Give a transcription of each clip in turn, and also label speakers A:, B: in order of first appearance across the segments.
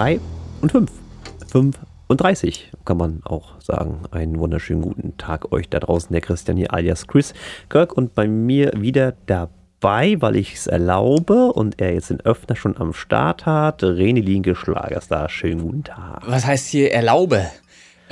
A: Folge 3 und 5. 35 kann man auch sagen. Einen wunderschönen guten Tag euch da draußen, der Christian hier alias Chris Kirk und bei mir wieder dabei, weil ich es erlaube und er jetzt den Öffner schon am Start hat. René Linke, Schlagerstar, schönen guten Tag.
B: Was heißt hier erlaube?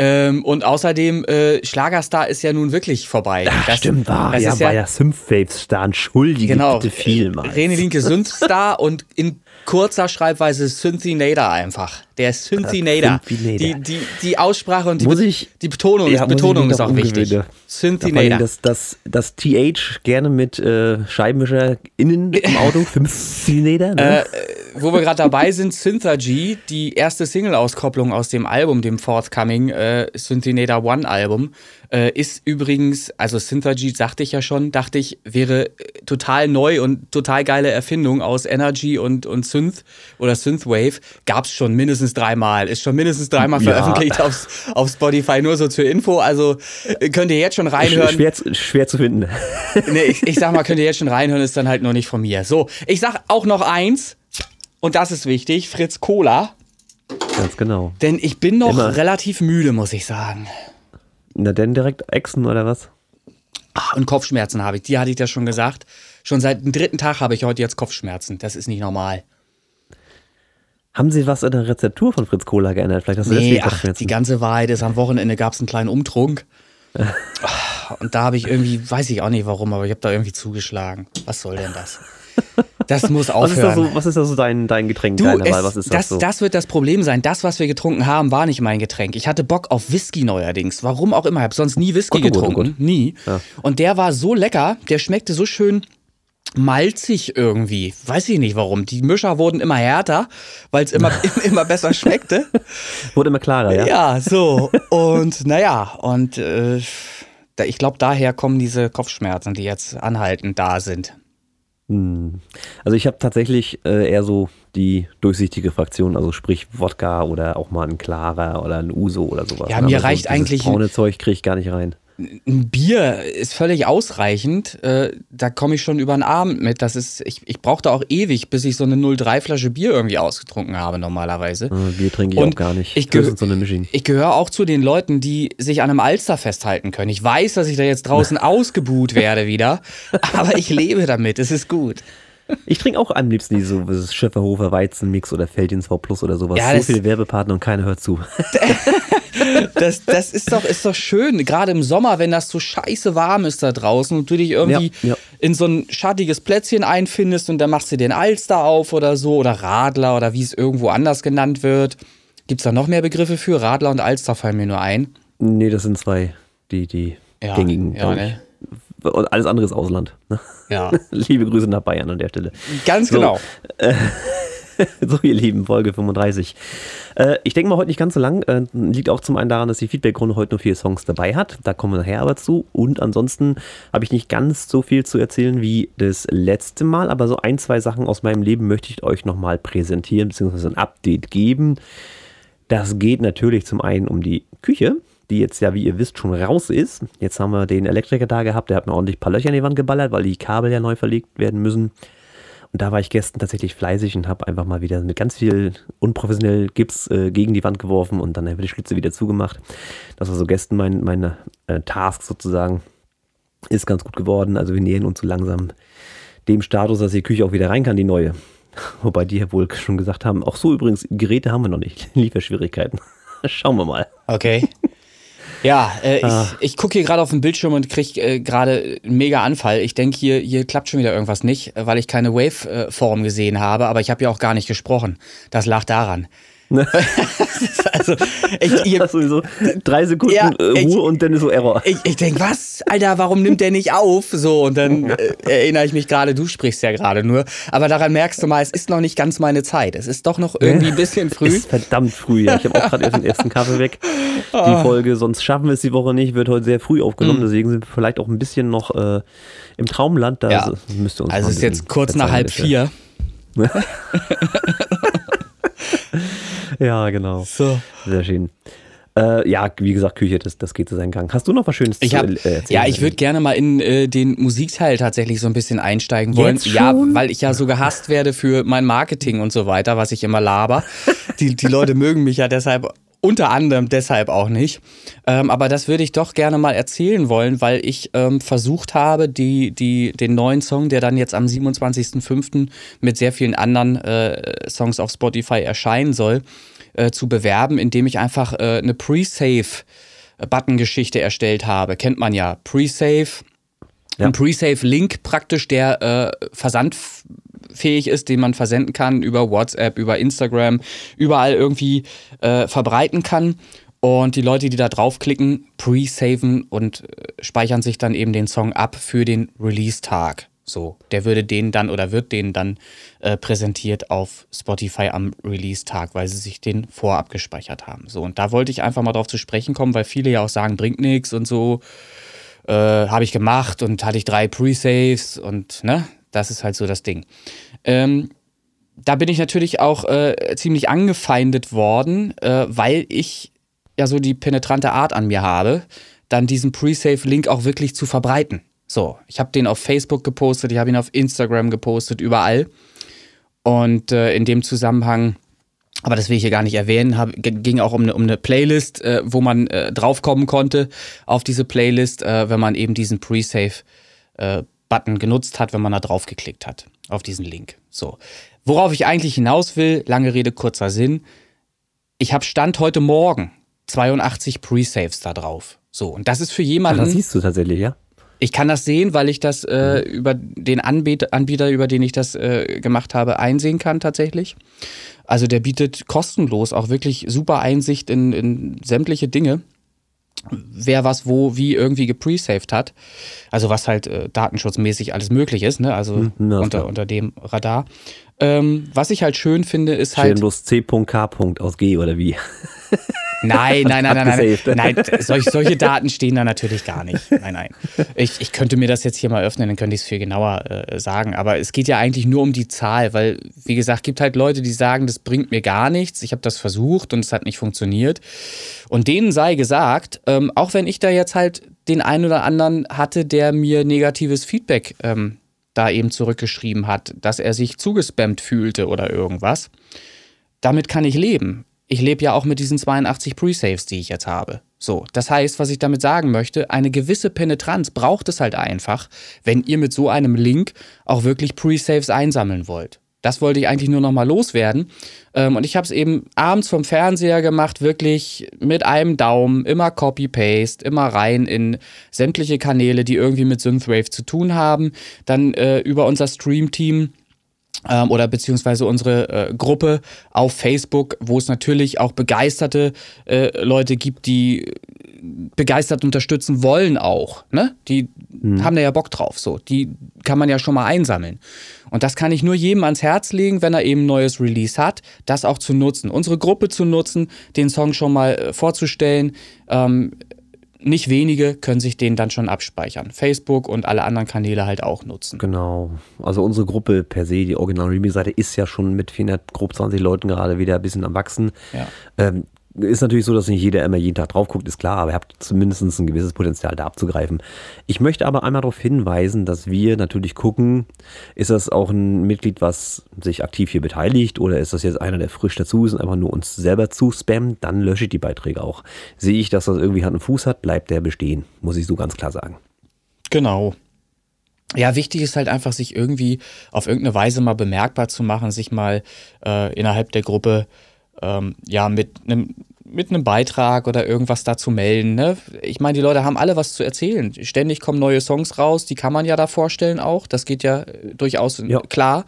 B: Ähm, und außerdem, äh, Schlagerstar ist ja nun wirklich vorbei.
A: Ach, das, stimmt, war, das ja, war ja Synthwave-Star, entschuldige
B: genau,
A: bitte vielmals.
B: René Linke Synthstar und in kurzer Schreibweise Synthinator einfach. Der Synthinator. Die, die, die Aussprache und die,
A: muss ich,
B: die Betonung,
A: ja,
B: Betonung ist auch wichtig.
A: Synthinator. Das, das, das TH gerne mit äh, Scheibenwischer innen im Auto. Synthinator, ne?
B: Äh, wo wir gerade dabei sind, Synthergy, die erste Single-Auskopplung aus dem Album, dem Forthcoming äh, Synthinator One Album, äh, ist übrigens, also Synthergy sagte ich ja schon, dachte ich, wäre äh, total neu und total geile Erfindung aus Energy und, und Synth oder Synthwave. Gab es schon mindestens dreimal, ist schon mindestens dreimal ja. veröffentlicht auf, auf Spotify, nur so zur Info. Also äh, könnt ihr jetzt schon reinhören.
A: Schwer, schwer zu finden.
B: nee, ich, ich sag mal, könnt ihr jetzt schon reinhören, ist dann halt noch nicht von mir. So, ich sag auch noch eins, und das ist wichtig, Fritz Cola.
A: Ganz genau.
B: Denn ich bin noch Immer. relativ müde, muss ich sagen.
A: Na denn direkt Echsen oder was?
B: Ach, und Kopfschmerzen habe ich. Die hatte ich ja schon gesagt. Schon seit dem dritten Tag habe ich heute jetzt Kopfschmerzen. Das ist nicht normal.
A: Haben Sie was in der Rezeptur von Fritz Cola geändert?
B: Vielleicht hast du nee, ach, die ganze Wahrheit ist, am Wochenende gab es einen kleinen Umtrunk. und da habe ich irgendwie, weiß ich auch nicht warum, aber ich habe da irgendwie zugeschlagen. Was soll denn das? Das muss aufhören.
A: Was ist da so, was ist da so dein, dein Getränk?
B: Du, es, was ist das, das, so? das wird das Problem sein. Das, was wir getrunken haben, war nicht mein Getränk. Ich hatte Bock auf Whisky neuerdings. Warum auch immer. Ich habe sonst nie Whisky gut, getrunken. Gut, gut. Nie. Ja. Und der war so lecker. Der schmeckte so schön malzig irgendwie. Weiß ich nicht warum. Die Mischer wurden immer härter, weil es immer, immer besser schmeckte.
A: Wurde immer klarer, ja?
B: Ja, so. Und naja, und äh, ich glaube, daher kommen diese Kopfschmerzen, die jetzt anhaltend da sind.
A: Also ich habe tatsächlich äh, eher so die durchsichtige Fraktion, also sprich Wodka oder auch mal ein klarer oder ein Uso oder sowas.
B: Ja, mir also reicht so eigentlich.
A: braune Zeug kriege ich gar nicht rein
B: ein Bier ist völlig ausreichend. Äh, da komme ich schon über einen Abend mit. Das ist, ich, ich brauchte auch ewig, bis ich so eine 0,3 Bier irgendwie ausgetrunken habe, normalerweise.
A: Bier trinke ich Und auch gar nicht.
B: Ich, geh so ich gehöre auch zu den Leuten, die sich an einem Alster festhalten können. Ich weiß, dass ich da jetzt draußen ausgebuht werde wieder, aber ich lebe damit. Es ist gut.
A: Ich trinke auch am liebsten diese so Schäferhofer Weizenmix oder Feldins V Plus oder sowas. Ja, so viele Werbepartner und keiner hört zu.
B: das, das ist doch, ist doch schön, gerade im Sommer, wenn das so scheiße warm ist da draußen und du dich irgendwie ja, ja. in so ein schattiges Plätzchen einfindest und dann machst du den Alster auf oder so oder Radler oder wie es irgendwo anders genannt wird. Gibt es da noch mehr Begriffe für? Radler und Alster fallen mir nur ein.
A: Nee, das sind zwei, die, die
B: ja,
A: gängigen.
B: Ja, ne?
A: Und alles andere ist Ausland. Ne?
B: Ja.
A: Liebe Grüße nach Bayern an der Stelle.
B: Ganz so, genau. Äh,
A: so, ihr Lieben, Folge 35. Äh, ich denke mal, heute nicht ganz so lang. Äh, liegt auch zum einen daran, dass die Feedback-Runde heute nur vier Songs dabei hat. Da kommen wir nachher aber zu. Und ansonsten habe ich nicht ganz so viel zu erzählen wie das letzte Mal. Aber so ein, zwei Sachen aus meinem Leben möchte ich euch nochmal präsentieren, beziehungsweise ein Update geben. Das geht natürlich zum einen um die Küche die jetzt ja, wie ihr wisst, schon raus ist. Jetzt haben wir den Elektriker da gehabt, der hat mir ordentlich ein paar Löcher in die Wand geballert, weil die Kabel ja neu verlegt werden müssen. Und da war ich gestern tatsächlich fleißig und habe einfach mal wieder mit ganz viel unprofessionell Gips äh, gegen die Wand geworfen und dann einfach die Schlitze wieder zugemacht. Das war so gestern mein, meine äh, Task sozusagen. Ist ganz gut geworden. Also wir nähern uns so langsam dem Status, dass die Küche auch wieder rein kann, die neue. Wobei die ja wohl schon gesagt haben, auch so übrigens, Geräte haben wir noch nicht. Lieferschwierigkeiten. Schauen wir mal.
B: Okay. Ja, äh, ah. ich, ich gucke hier gerade auf den Bildschirm und kriege äh, gerade einen mega Anfall. Ich denke, hier, hier klappt schon wieder irgendwas nicht, weil ich keine Waveform gesehen habe, aber ich habe ja auch gar nicht gesprochen. Das lag daran. Ne?
A: also, ich, ihr, das sowieso drei Sekunden ja, äh, Ruhe ich, und dann ist so Error.
B: Ich, ich denke, was? Alter, warum nimmt der nicht auf? So, und dann äh, erinnere ich mich gerade, du sprichst ja gerade nur. Aber daran merkst du mal, es ist noch nicht ganz meine Zeit. Es ist doch noch irgendwie ein bisschen früh. Es
A: ist verdammt früh, ja. Ich habe auch gerade erst den ersten Kaffee weg. Die ah. Folge, sonst schaffen wir es die Woche nicht, wird heute sehr früh aufgenommen. Mhm. Deswegen sind wir vielleicht auch ein bisschen noch äh, im Traumland. Da
B: ja.
A: müsste uns
B: also es ist jetzt kurz nach halb vier.
A: ja, genau.
B: So.
A: Sehr schön. Äh, ja, wie gesagt, Küche, das, das geht zu seinen Gang. Hast du noch was Schönes
B: ich hab, zu äh, erzählen? Ja, ich würde gerne mal in äh, den Musikteil tatsächlich so ein bisschen einsteigen wollen. Ja, weil ich ja so gehasst werde für mein Marketing und so weiter, was ich immer laber. die, die Leute mögen mich ja deshalb unter anderem deshalb auch nicht. Ähm, aber das würde ich doch gerne mal erzählen wollen, weil ich ähm, versucht habe, die, die, den neuen Song, der dann jetzt am 27.05. mit sehr vielen anderen äh, Songs auf Spotify erscheinen soll, äh, zu bewerben, indem ich einfach äh, eine Pre-Save-Button-Geschichte erstellt habe. Kennt man ja. Pre-Save. Ja. Ein Pre-Save-Link praktisch, der äh, Versand fähig ist, den man versenden kann über WhatsApp, über Instagram, überall irgendwie äh, verbreiten kann. Und die Leute, die da draufklicken, pre-saven und äh, speichern sich dann eben den Song ab für den Release-Tag. So, der würde denen dann oder wird denen dann äh, präsentiert auf Spotify am Release-Tag, weil sie sich den vorab gespeichert haben. So, und da wollte ich einfach mal drauf zu sprechen kommen, weil viele ja auch sagen, bringt nichts und so. Äh, Habe ich gemacht und hatte ich drei Pre-Saves und ne, das ist halt so das Ding. Ähm, da bin ich natürlich auch äh, ziemlich angefeindet worden, äh, weil ich ja so die penetrante Art an mir habe, dann diesen Pre-Save-Link auch wirklich zu verbreiten. So, ich habe den auf Facebook gepostet, ich habe ihn auf Instagram gepostet, überall. Und äh, in dem Zusammenhang, aber das will ich hier gar nicht erwähnen, hab, ging auch um eine, um eine Playlist, äh, wo man äh, draufkommen konnte auf diese Playlist, äh, wenn man eben diesen Pre-Save-Button genutzt hat, wenn man da draufgeklickt hat auf diesen Link. So. Worauf ich eigentlich hinaus will, lange Rede, kurzer Sinn. Ich habe Stand heute Morgen 82 Pre-Saves da drauf. So, und das ist für jemanden. Ach,
A: das siehst du tatsächlich, ja?
B: Ich kann das sehen, weil ich das äh, mhm. über den Anbieter, Anbieter, über den ich das äh, gemacht habe, einsehen kann tatsächlich. Also der bietet kostenlos auch wirklich super Einsicht in, in sämtliche Dinge wer was wo wie irgendwie gepresaved hat. Also was halt äh, datenschutzmäßig alles möglich ist, ne? Also mhm, unter, unter dem Radar. Ähm, was ich halt schön finde, ist halt.
A: bloß C.K. aus G oder wie?
B: Nein, nein, nein, nein, nein. Nein, solch, solche Daten stehen da natürlich gar nicht. Nein, nein. Ich, ich könnte mir das jetzt hier mal öffnen, dann könnte ich es viel genauer äh, sagen. Aber es geht ja eigentlich nur um die Zahl, weil, wie gesagt, gibt halt Leute, die sagen, das bringt mir gar nichts. Ich habe das versucht und es hat nicht funktioniert. Und denen sei gesagt, ähm, auch wenn ich da jetzt halt den einen oder anderen hatte, der mir negatives Feedback ähm, da eben zurückgeschrieben hat, dass er sich zugespammt fühlte oder irgendwas. Damit kann ich leben. Ich lebe ja auch mit diesen 82 Pre-Saves, die ich jetzt habe. So, das heißt, was ich damit sagen möchte, eine gewisse Penetranz braucht es halt einfach, wenn ihr mit so einem Link auch wirklich Pre-Saves einsammeln wollt. Das wollte ich eigentlich nur noch mal loswerden. Ähm, und ich habe es eben abends vom Fernseher gemacht, wirklich mit einem Daumen, immer Copy-Paste, immer rein in sämtliche Kanäle, die irgendwie mit Synthwave zu tun haben. Dann äh, über unser Stream-Team ähm, oder beziehungsweise unsere äh, Gruppe auf Facebook, wo es natürlich auch begeisterte äh, Leute gibt, die begeistert unterstützen wollen auch. Ne? Die mhm. haben da ja Bock drauf. So, die kann man ja schon mal einsammeln. Und das kann ich nur jedem ans Herz legen, wenn er eben ein neues Release hat, das auch zu nutzen. Unsere Gruppe zu nutzen, den Song schon mal äh, vorzustellen. Ähm, nicht wenige können sich den dann schon abspeichern. Facebook und alle anderen Kanäle halt auch nutzen.
A: Genau. Also unsere Gruppe per se, die Original Remix-Seite, ist ja schon mit 400, grob 20 Leuten gerade wieder ein bisschen am Wachsen. Ja. Ähm, ist natürlich so, dass nicht jeder immer jeden Tag drauf guckt, ist klar, aber ihr habt zumindest ein gewisses Potenzial da abzugreifen. Ich möchte aber einmal darauf hinweisen, dass wir natürlich gucken, ist das auch ein Mitglied, was sich aktiv hier beteiligt oder ist das jetzt einer, der frisch dazu ist und einfach nur uns selber zuspammt, dann lösche ich die Beiträge auch. Sehe ich, dass das irgendwie Hand und Fuß hat, bleibt der bestehen, muss ich so ganz klar sagen.
B: Genau. Ja, wichtig ist halt einfach, sich irgendwie auf irgendeine Weise mal bemerkbar zu machen, sich mal äh, innerhalb der Gruppe ähm, ja mit einem mit einem Beitrag oder irgendwas dazu melden. Ne? Ich meine, die Leute haben alle was zu erzählen. Ständig kommen neue Songs raus, die kann man ja da vorstellen auch. Das geht ja äh, durchaus ja. klar.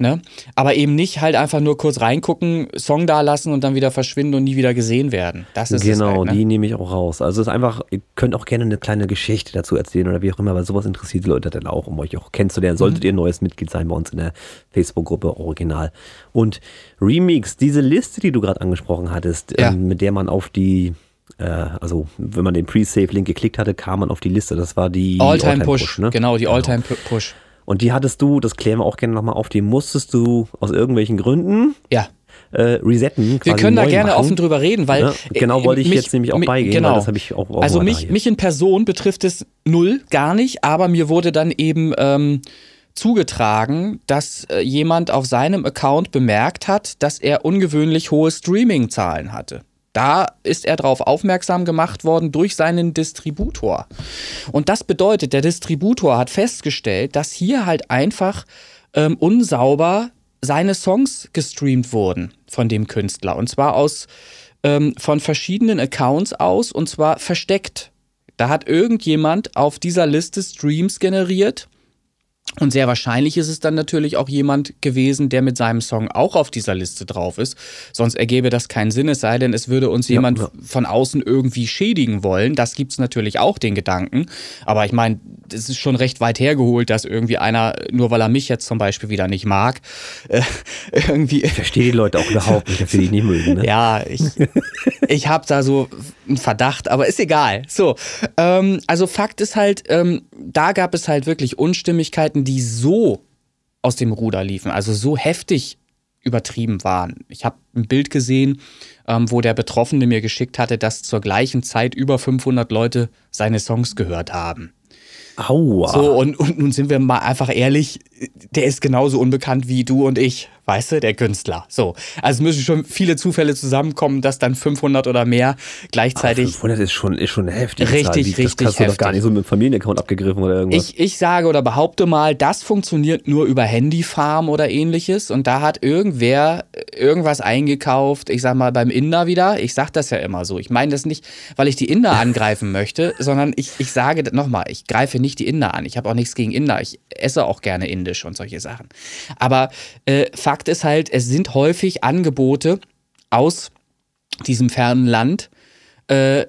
B: Ne? Aber eben nicht halt einfach nur kurz reingucken, Song da lassen und dann wieder verschwinden und nie wieder gesehen werden. Das ist
A: genau,
B: halt,
A: ne? die nehme ich auch raus. Also es ist einfach, ihr könnt auch gerne eine kleine Geschichte dazu erzählen oder wie auch immer, weil sowas interessiert die Leute dann auch, um euch auch kennenzulernen. Mhm. Solltet ihr ein neues Mitglied sein bei uns in der Facebook-Gruppe Original. Und Remix, diese Liste, die du gerade angesprochen hattest, ja. ähm, mit der man auf die äh, also wenn man den Pre-Save-Link geklickt hatte, kam man auf die Liste. Das war die
B: All-Time-Push, All ne? genau, die genau. All-Time-Push.
A: Und die hattest du, das klären wir auch gerne nochmal auf, die musstest du aus irgendwelchen Gründen
B: ja.
A: äh, resetten.
B: Wir können da gerne machen. offen drüber reden, weil. Ja,
A: genau wollte ich mich, jetzt nämlich auch beigehen,
B: genau.
A: das habe ich auch, auch
B: Also mich, mich in Person betrifft es null, gar nicht, aber mir wurde dann eben ähm, zugetragen, dass äh, jemand auf seinem Account bemerkt hat, dass er ungewöhnlich hohe Streaming-Zahlen hatte. Da ist er darauf aufmerksam gemacht worden durch seinen Distributor. Und das bedeutet, der Distributor hat festgestellt, dass hier halt einfach ähm, unsauber seine Songs gestreamt wurden von dem Künstler. Und zwar aus ähm, von verschiedenen Accounts aus und zwar versteckt. Da hat irgendjemand auf dieser Liste Streams generiert und sehr wahrscheinlich ist es dann natürlich auch jemand gewesen, der mit seinem Song auch auf dieser Liste drauf ist. Sonst ergäbe das keinen Sinn, es sei denn, es würde uns ja, jemand ja. von außen irgendwie schädigen wollen. Das gibt es natürlich auch, den Gedanken. Aber ich meine, es ist schon recht weit hergeholt, dass irgendwie einer, nur weil er mich jetzt zum Beispiel wieder nicht mag, äh, irgendwie.
A: Ich verstehe die Leute auch überhaupt nicht, dass sie dich nicht mögen. Ne?
B: Ja, ich, ich habe da so einen Verdacht, aber ist egal. So, ähm, also Fakt ist halt, ähm, da gab es halt wirklich Unstimmigkeiten, die so aus dem Ruder liefen, also so heftig übertrieben waren. Ich habe ein Bild gesehen, ähm, wo der Betroffene mir geschickt hatte, dass zur gleichen Zeit über 500 Leute seine Songs gehört haben.
A: Aua.
B: So, und, und nun sind wir mal einfach ehrlich, der ist genauso unbekannt wie du und ich weißt du, der Künstler. So, also müssen schon viele Zufälle zusammenkommen, dass dann 500 oder mehr gleichzeitig.
A: Aber 500 ist schon, ist schon heftig.
B: Richtig. Wie, richtig. Das
A: hast du doch gar nicht so mit dem Familienaccount abgegriffen oder irgendwas.
B: Ich, ich sage oder behaupte mal, das funktioniert nur über Handyfarm oder ähnliches und da hat irgendwer irgendwas eingekauft, ich sag mal beim Inder wieder. Ich sag das ja immer so. Ich meine das nicht, weil ich die Inder angreifen möchte, sondern ich, ich sage nochmal, ich greife nicht die Inder an. Ich habe auch nichts gegen Inder. Ich esse auch gerne indisch und solche Sachen. Aber äh, Fakt Fakt ist halt, es sind häufig Angebote aus diesem fernen Land. Äh,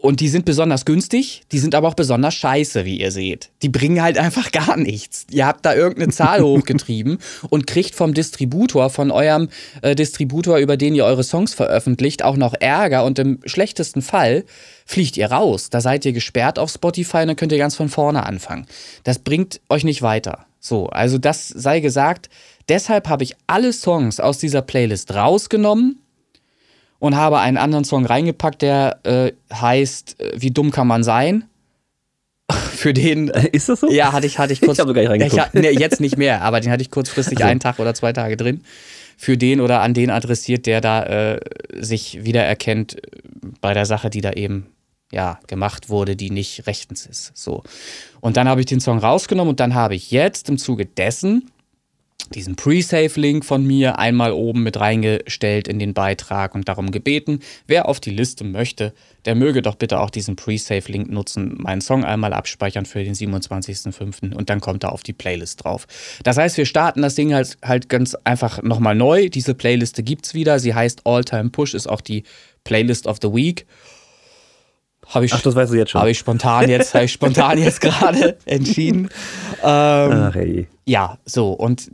B: und die sind besonders günstig, die sind aber auch besonders scheiße, wie ihr seht. Die bringen halt einfach gar nichts. Ihr habt da irgendeine Zahl hochgetrieben und kriegt vom Distributor, von eurem äh, Distributor, über den ihr eure Songs veröffentlicht, auch noch Ärger und im schlechtesten Fall fliegt ihr raus. Da seid ihr gesperrt auf Spotify und dann könnt ihr ganz von vorne anfangen. Das bringt euch nicht weiter. So, also das sei gesagt, Deshalb habe ich alle Songs aus dieser Playlist rausgenommen und habe einen anderen Song reingepackt, der äh, heißt äh, Wie dumm kann man sein? Für den.
A: Äh, ist das so?
B: Ja, hatte ich, hatte ich kurz.
A: ich habe gar nicht reingeguckt.
B: Ich, nee, jetzt nicht mehr, aber den hatte ich kurzfristig also. einen Tag oder zwei Tage drin. Für den oder an den adressiert, der da äh, sich wiedererkennt äh, bei der Sache, die da eben ja, gemacht wurde, die nicht rechtens ist. So. Und dann habe ich den Song rausgenommen und dann habe ich jetzt im Zuge dessen diesen Pre-Save-Link von mir einmal oben mit reingestellt in den Beitrag und darum gebeten, wer auf die Liste möchte, der möge doch bitte auch diesen Pre-Save-Link nutzen, meinen Song einmal abspeichern für den 27.05. und dann kommt er auf die Playlist drauf. Das heißt, wir starten das Ding halt, halt ganz einfach nochmal neu. Diese Playliste gibt's wieder. Sie heißt All Time Push, ist auch die Playlist of the Week. Habe ich,
A: Ach, das weißt du jetzt schon.
B: Habe ich spontan jetzt, ich spontan jetzt gerade entschieden. Ähm, Ach, hey. Ja, so. Und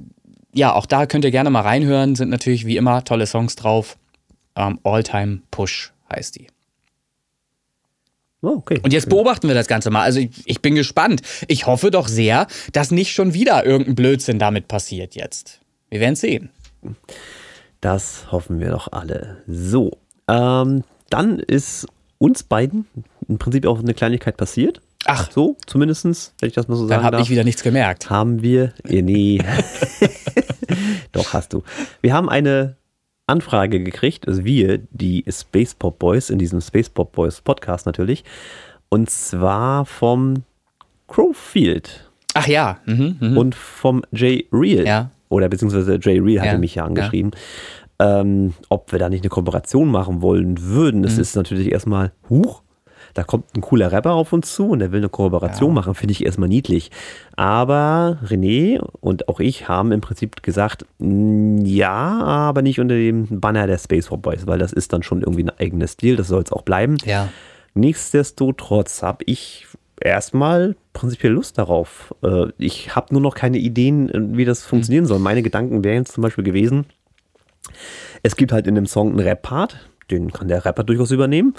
B: ja, auch da könnt ihr gerne mal reinhören. Sind natürlich wie immer tolle Songs drauf. Ähm, All-Time Push heißt die. Oh, okay. Und jetzt beobachten wir das Ganze mal. Also ich, ich, bin gespannt. Ich hoffe doch sehr, dass nicht schon wieder irgendein Blödsinn damit passiert jetzt. Wir werden sehen.
A: Das hoffen wir doch alle. So, ähm, dann ist uns beiden im Prinzip auch eine Kleinigkeit passiert.
B: Ach.
A: So, zumindest, wenn ich das mal so sagen
B: Dann habe ich wieder nichts gemerkt.
A: Haben wir, nee. Doch, hast du. Wir haben eine Anfrage gekriegt, also wir, die Space Pop Boys, in diesem Space Pop Boys Podcast natürlich. Und zwar vom Crowfield.
B: Ach ja.
A: Mhm, mh. Und vom Jay Real.
B: Ja.
A: Oder beziehungsweise Jay Real hatte ja. mich ja angeschrieben. Ja. Ähm, ob wir da nicht eine Kooperation machen wollen würden. Das mhm. ist natürlich erstmal, huch, da kommt ein cooler Rapper auf uns zu und der will eine Kooperation ja. machen, finde ich erstmal niedlich. Aber René und auch ich haben im Prinzip gesagt, ja, aber nicht unter dem Banner der Space for Boys, weil das ist dann schon irgendwie ein eigenes Stil, das soll es auch bleiben.
B: Ja.
A: Nichtsdestotrotz habe ich erstmal prinzipiell Lust darauf. Äh, ich habe nur noch keine Ideen, wie das funktionieren soll. Meine Gedanken wären jetzt zum Beispiel gewesen, es gibt halt in dem Song einen Rap-Part, den kann der Rapper durchaus übernehmen.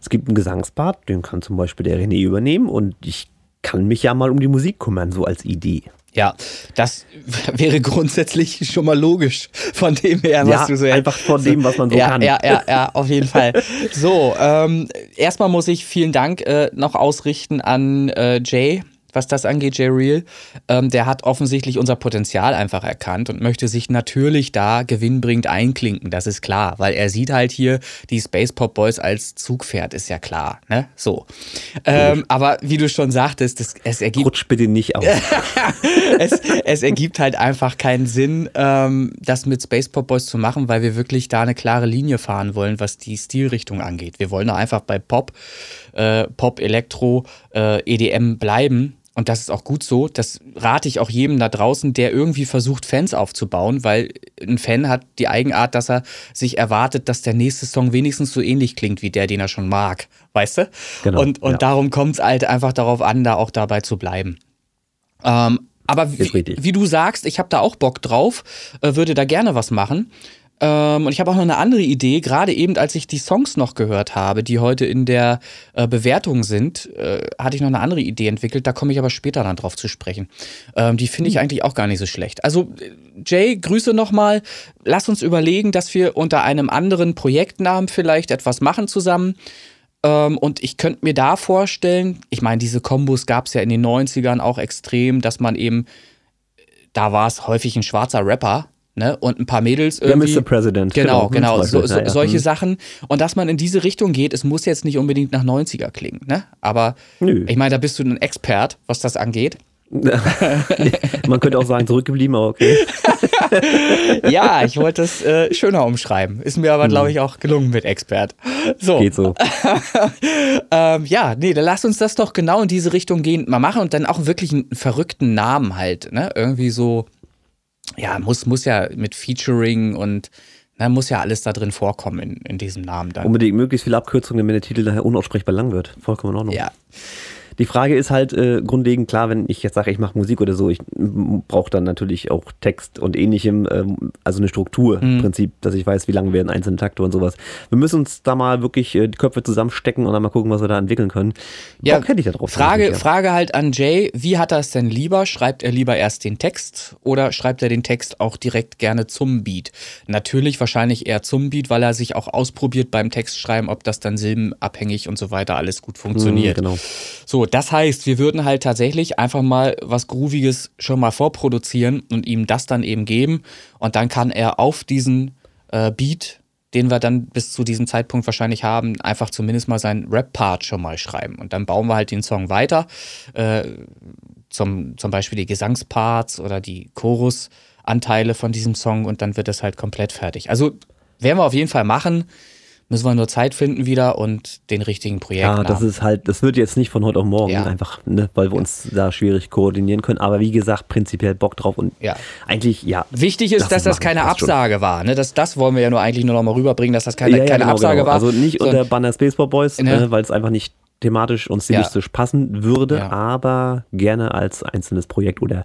A: Es gibt einen Gesangspart, den kann zum Beispiel der René übernehmen und ich kann mich ja mal um die Musik kümmern, so als Idee.
B: Ja, das wäre grundsätzlich schon mal logisch von dem her, was
A: ja,
B: du so
A: einfach von dem, was man so
B: ja,
A: kann.
B: Ja, ja, ja, auf jeden Fall. So, ähm, erstmal muss ich vielen Dank äh, noch ausrichten an äh, Jay, was das angeht, Jay Real. Ähm, der hat offensichtlich unser Potenzial einfach erkannt und möchte sich natürlich da gewinnbringend einklinken, das ist klar, weil er sieht halt hier die Space Pop Boys als Zugpferd, ist ja klar, ne? So. Ähm, aber wie du schon sagtest, das, es ergibt.
A: Rutsch bitte nicht aus.
B: es, es, ergibt halt einfach keinen Sinn, ähm, das mit Space Pop Boys zu machen, weil wir wirklich da eine klare Linie fahren wollen, was die Stilrichtung angeht. Wir wollen da einfach bei Pop, äh, Pop, Elektro, äh, EDM bleiben und das ist auch gut so. Das rate ich auch jedem da draußen, der irgendwie versucht, Fans aufzubauen, weil ein Fan hat die Eigenart, dass er sich erwartet, dass der nächste Song wenigstens so ähnlich klingt wie der, den er schon mag. Weißt du? Genau, und und ja. darum kommt es halt einfach darauf an, da auch dabei zu bleiben. Ähm, aber wie, wie, du sagst, ich habe da auch Bock drauf, äh, würde da gerne was machen. Ähm, und ich habe auch noch eine andere Idee, gerade eben als ich die Songs noch gehört habe, die heute in der äh, Bewertung sind, äh, hatte ich noch eine andere Idee entwickelt, da komme ich aber später dann drauf zu sprechen. Ähm, die finde ich mhm. eigentlich auch gar nicht so schlecht. Also Jay, Grüße nochmal. Lass uns überlegen, dass wir unter einem anderen Projektnamen vielleicht etwas machen zusammen. Ähm, und ich könnte mir da vorstellen, ich meine, diese Kombos gab es ja in den 90ern auch extrem, dass man eben, da war es häufig ein schwarzer Rapper, ne? Und ein paar Mädels irgendwie.
A: Ja, Mr. President.
B: Genau, genau. genau so, so, solche ja. Sachen. Und dass man in diese Richtung geht, es muss jetzt nicht unbedingt nach 90er klingen, ne? Aber Nö. ich meine, da bist du ein Expert, was das angeht.
A: Man könnte auch sagen, zurückgeblieben, aber okay.
B: ja, ich wollte es äh, schöner umschreiben. Ist mir aber, hm. glaube ich, auch gelungen mit Expert. So.
A: Geht so.
B: ähm, ja, nee, dann lass uns das doch genau in diese Richtung gehen, mal machen und dann auch wirklich einen verrückten Namen halt, ne? Irgendwie so ja, muss, muss ja mit Featuring und na, muss ja alles da drin vorkommen in, in diesem Namen dann.
A: Unbedingt möglichst viele Abkürzungen, damit der Titel daher unaussprechbar lang wird. Vollkommen in Ordnung.
B: Ja.
A: Die Frage ist halt äh, grundlegend klar, wenn ich jetzt sage, ich mache Musik oder so, ich brauche dann natürlich auch Text und ähnlichem, ähm, also eine Struktur im mhm. Prinzip, dass ich weiß, wie lang werden einzelne Takte und sowas. Wir müssen uns da mal wirklich äh, die Köpfe zusammenstecken und dann mal gucken, was wir da entwickeln können.
B: Ja, hätte ich da drauf. Frage, Frage halt an Jay, wie hat er es denn lieber? Schreibt er lieber erst den Text oder schreibt er den Text auch direkt gerne zum Beat? Natürlich wahrscheinlich eher zum Beat, weil er sich auch ausprobiert beim Textschreiben, ob das dann silbenabhängig und so weiter alles gut funktioniert. Mhm, genau. So, das heißt, wir würden halt tatsächlich einfach mal was Grooviges schon mal vorproduzieren und ihm das dann eben geben. Und dann kann er auf diesen äh, Beat, den wir dann bis zu diesem Zeitpunkt wahrscheinlich haben, einfach zumindest mal seinen Rap-Part schon mal schreiben. Und dann bauen wir halt den Song weiter. Äh, zum, zum Beispiel die Gesangsparts oder die Chorus-Anteile von diesem Song und dann wird das halt komplett fertig. Also werden wir auf jeden Fall machen müssen wir nur Zeit finden wieder und den richtigen Projekt.
A: Ja, das ist halt, das wird jetzt nicht von heute auf morgen ja. einfach, ne, weil wir ja. uns da schwierig koordinieren können. Aber wie gesagt, prinzipiell Bock drauf und
B: ja.
A: eigentlich, ja.
B: Wichtig ist, dass das keine Absage schon. war. Ne? Das, das wollen wir ja nur eigentlich nur noch mal rüberbringen, dass das keine, keine genau, Absage genau. war.
A: Also nicht unter Banner Spaceball Boys, ne? äh, weil es einfach nicht thematisch und stilistisch passen würde, aber gerne als einzelnes Projekt oder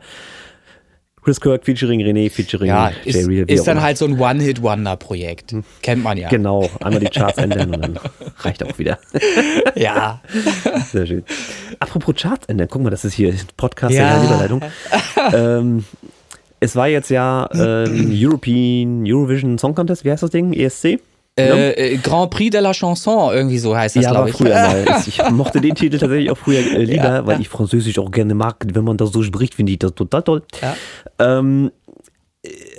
A: Chris Kirk featuring René featuring
B: ja, ist, Real. Ist dann halt so ein One-Hit-Wonder-Projekt. Hm. Kennt man ja.
A: Genau, einmal die Charts ändern und dann reicht auch wieder.
B: ja.
A: Sehr schön. Apropos Charts ändern, guck mal, das ist hier Podcast ja. in der Überleitung. ähm, es war jetzt ja ähm, European Eurovision Song Contest, wie heißt das Ding? ESC?
B: Äh, äh, Grand Prix de la Chanson, irgendwie so heißt das,
A: ja, glaube ich. Früher mal. Ich mochte den Titel tatsächlich auch früher äh, lieber, ja, weil ja. ich Französisch auch gerne mag. Wenn man das so spricht, finde ich das total toll. Ja. Ähm,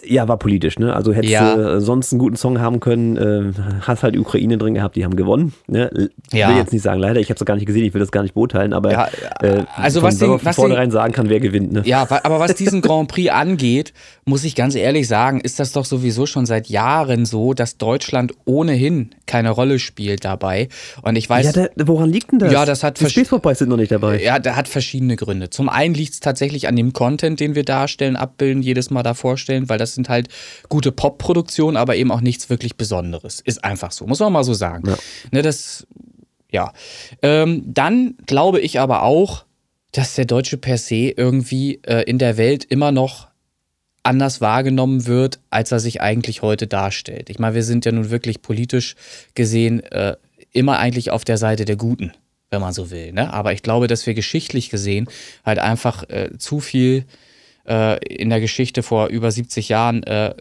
A: ja, war politisch, ne? Also hättest ja. du äh, sonst einen guten Song haben können, äh, hast halt die Ukraine drin gehabt, die haben gewonnen. Ne? Ja. Will jetzt nicht sagen, leider, ich habe es gar nicht gesehen, ich will das gar nicht beurteilen, aber
B: ja, äh, also was
A: den, von vornherein sagen kann, wer gewinnt. Ne?
B: Ja, aber was diesen Grand Prix angeht, muss ich ganz ehrlich sagen, ist das doch sowieso schon seit Jahren so, dass Deutschland ohnehin keine Rolle spielt dabei. Und ich weiß.
A: Ja,
B: der,
A: woran liegt denn das?
B: Ja, das hat
A: die Spätvorbei sind noch nicht dabei.
B: Ja, der hat verschiedene Gründe. Zum einen liegt es tatsächlich an dem Content, den wir darstellen, abbilden, jedes Mal da vorstellen, weil das sind halt gute Pop-Produktionen, aber eben auch nichts wirklich Besonderes. Ist einfach so, muss man mal so sagen. Ja. Ne, das, ja. Ähm, dann glaube ich aber auch, dass der Deutsche per se irgendwie äh, in der Welt immer noch anders wahrgenommen wird, als er sich eigentlich heute darstellt. Ich meine, wir sind ja nun wirklich politisch gesehen äh, immer eigentlich auf der Seite der Guten, wenn man so will. Ne? Aber ich glaube, dass wir geschichtlich gesehen halt einfach äh, zu viel äh, in der Geschichte vor über 70 Jahren äh,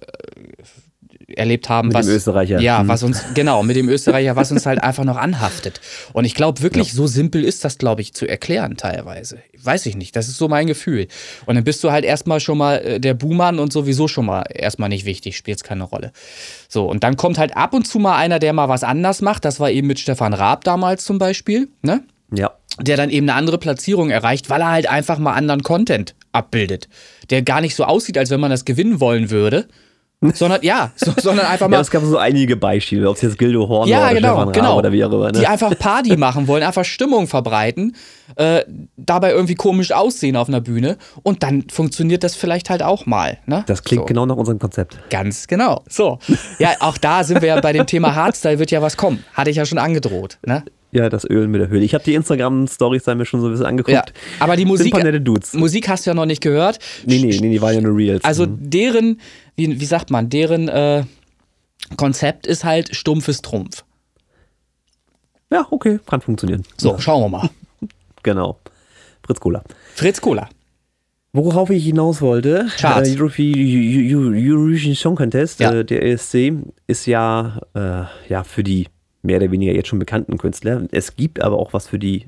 B: erlebt haben,
A: mit
B: was
A: dem Österreicher.
B: ja,
A: Hm.
B: was uns genau mit dem Österreicher, was uns halt einfach noch anhaftet. Und ich glaube wirklich, so simpel ist das, glaube ich, zu erklären teilweise. Weiß ich nicht. Das ist so mein Gefühl. Und dann bist du halt erstmal schon mal äh, der Buhmann und sowieso schon mal erstmal nicht wichtig, spielt keine Rolle. So und dann kommt halt ab und zu mal einer, der mal was anders macht. Das war eben mit Stefan Raab damals zum Beispiel, ne?
A: Ja.
B: der dann eben eine andere Platzierung erreicht, weil er halt einfach mal anderen Content abbildet, der gar nicht so aussieht, als wenn man das gewinnen wollen würde, sondern ja, so, sondern einfach
A: Ja,
B: mal
A: es gab so einige Beispiele, ob es jetzt Gildo Horn
B: ja,
A: oder
B: genau,
A: Stefan
B: genau.
A: oder wie auch immer.
B: Die
A: Ne?
B: einfach Party machen wollen, einfach Stimmung verbreiten, äh, dabei irgendwie komisch aussehen auf einer Bühne und dann funktioniert das vielleicht halt auch mal. Ne?
A: Das klingt
B: so.
A: genau nach unserem Konzept.
B: Ganz genau. So. Ja, auch da sind wir ja bei dem Thema Hardstyle wird ja was kommen. Hatte ich ja schon angedroht. Ne?
A: Ja, das Ölen mit der Höhle. Ich habe die Instagram-Stories da mir schon so ein bisschen angeguckt.
B: Ja. Aber die Musik,
A: paar nette Dudes.
B: Musik hast du ja noch nicht gehört.
A: Nee, nee, nee, die waren ja nur Reels.
B: Also
A: Mhm.
B: deren, wie, wie sagt man, deren äh, Konzept ist halt stumpfes Trumpf.
A: ja, okay, kann funktionieren.
B: So, schauen wir mal.
A: Genau. Fritz Cola.
B: Fritz Cola.
A: Worauf ich hinaus wollte,
B: Charts.
A: äh, Eurovision Song Contest,
B: Ja.
A: äh, der ESC, ist ja, äh, ja für die mehr oder weniger jetzt schon bekannten Künstler. Es gibt aber auch was für die,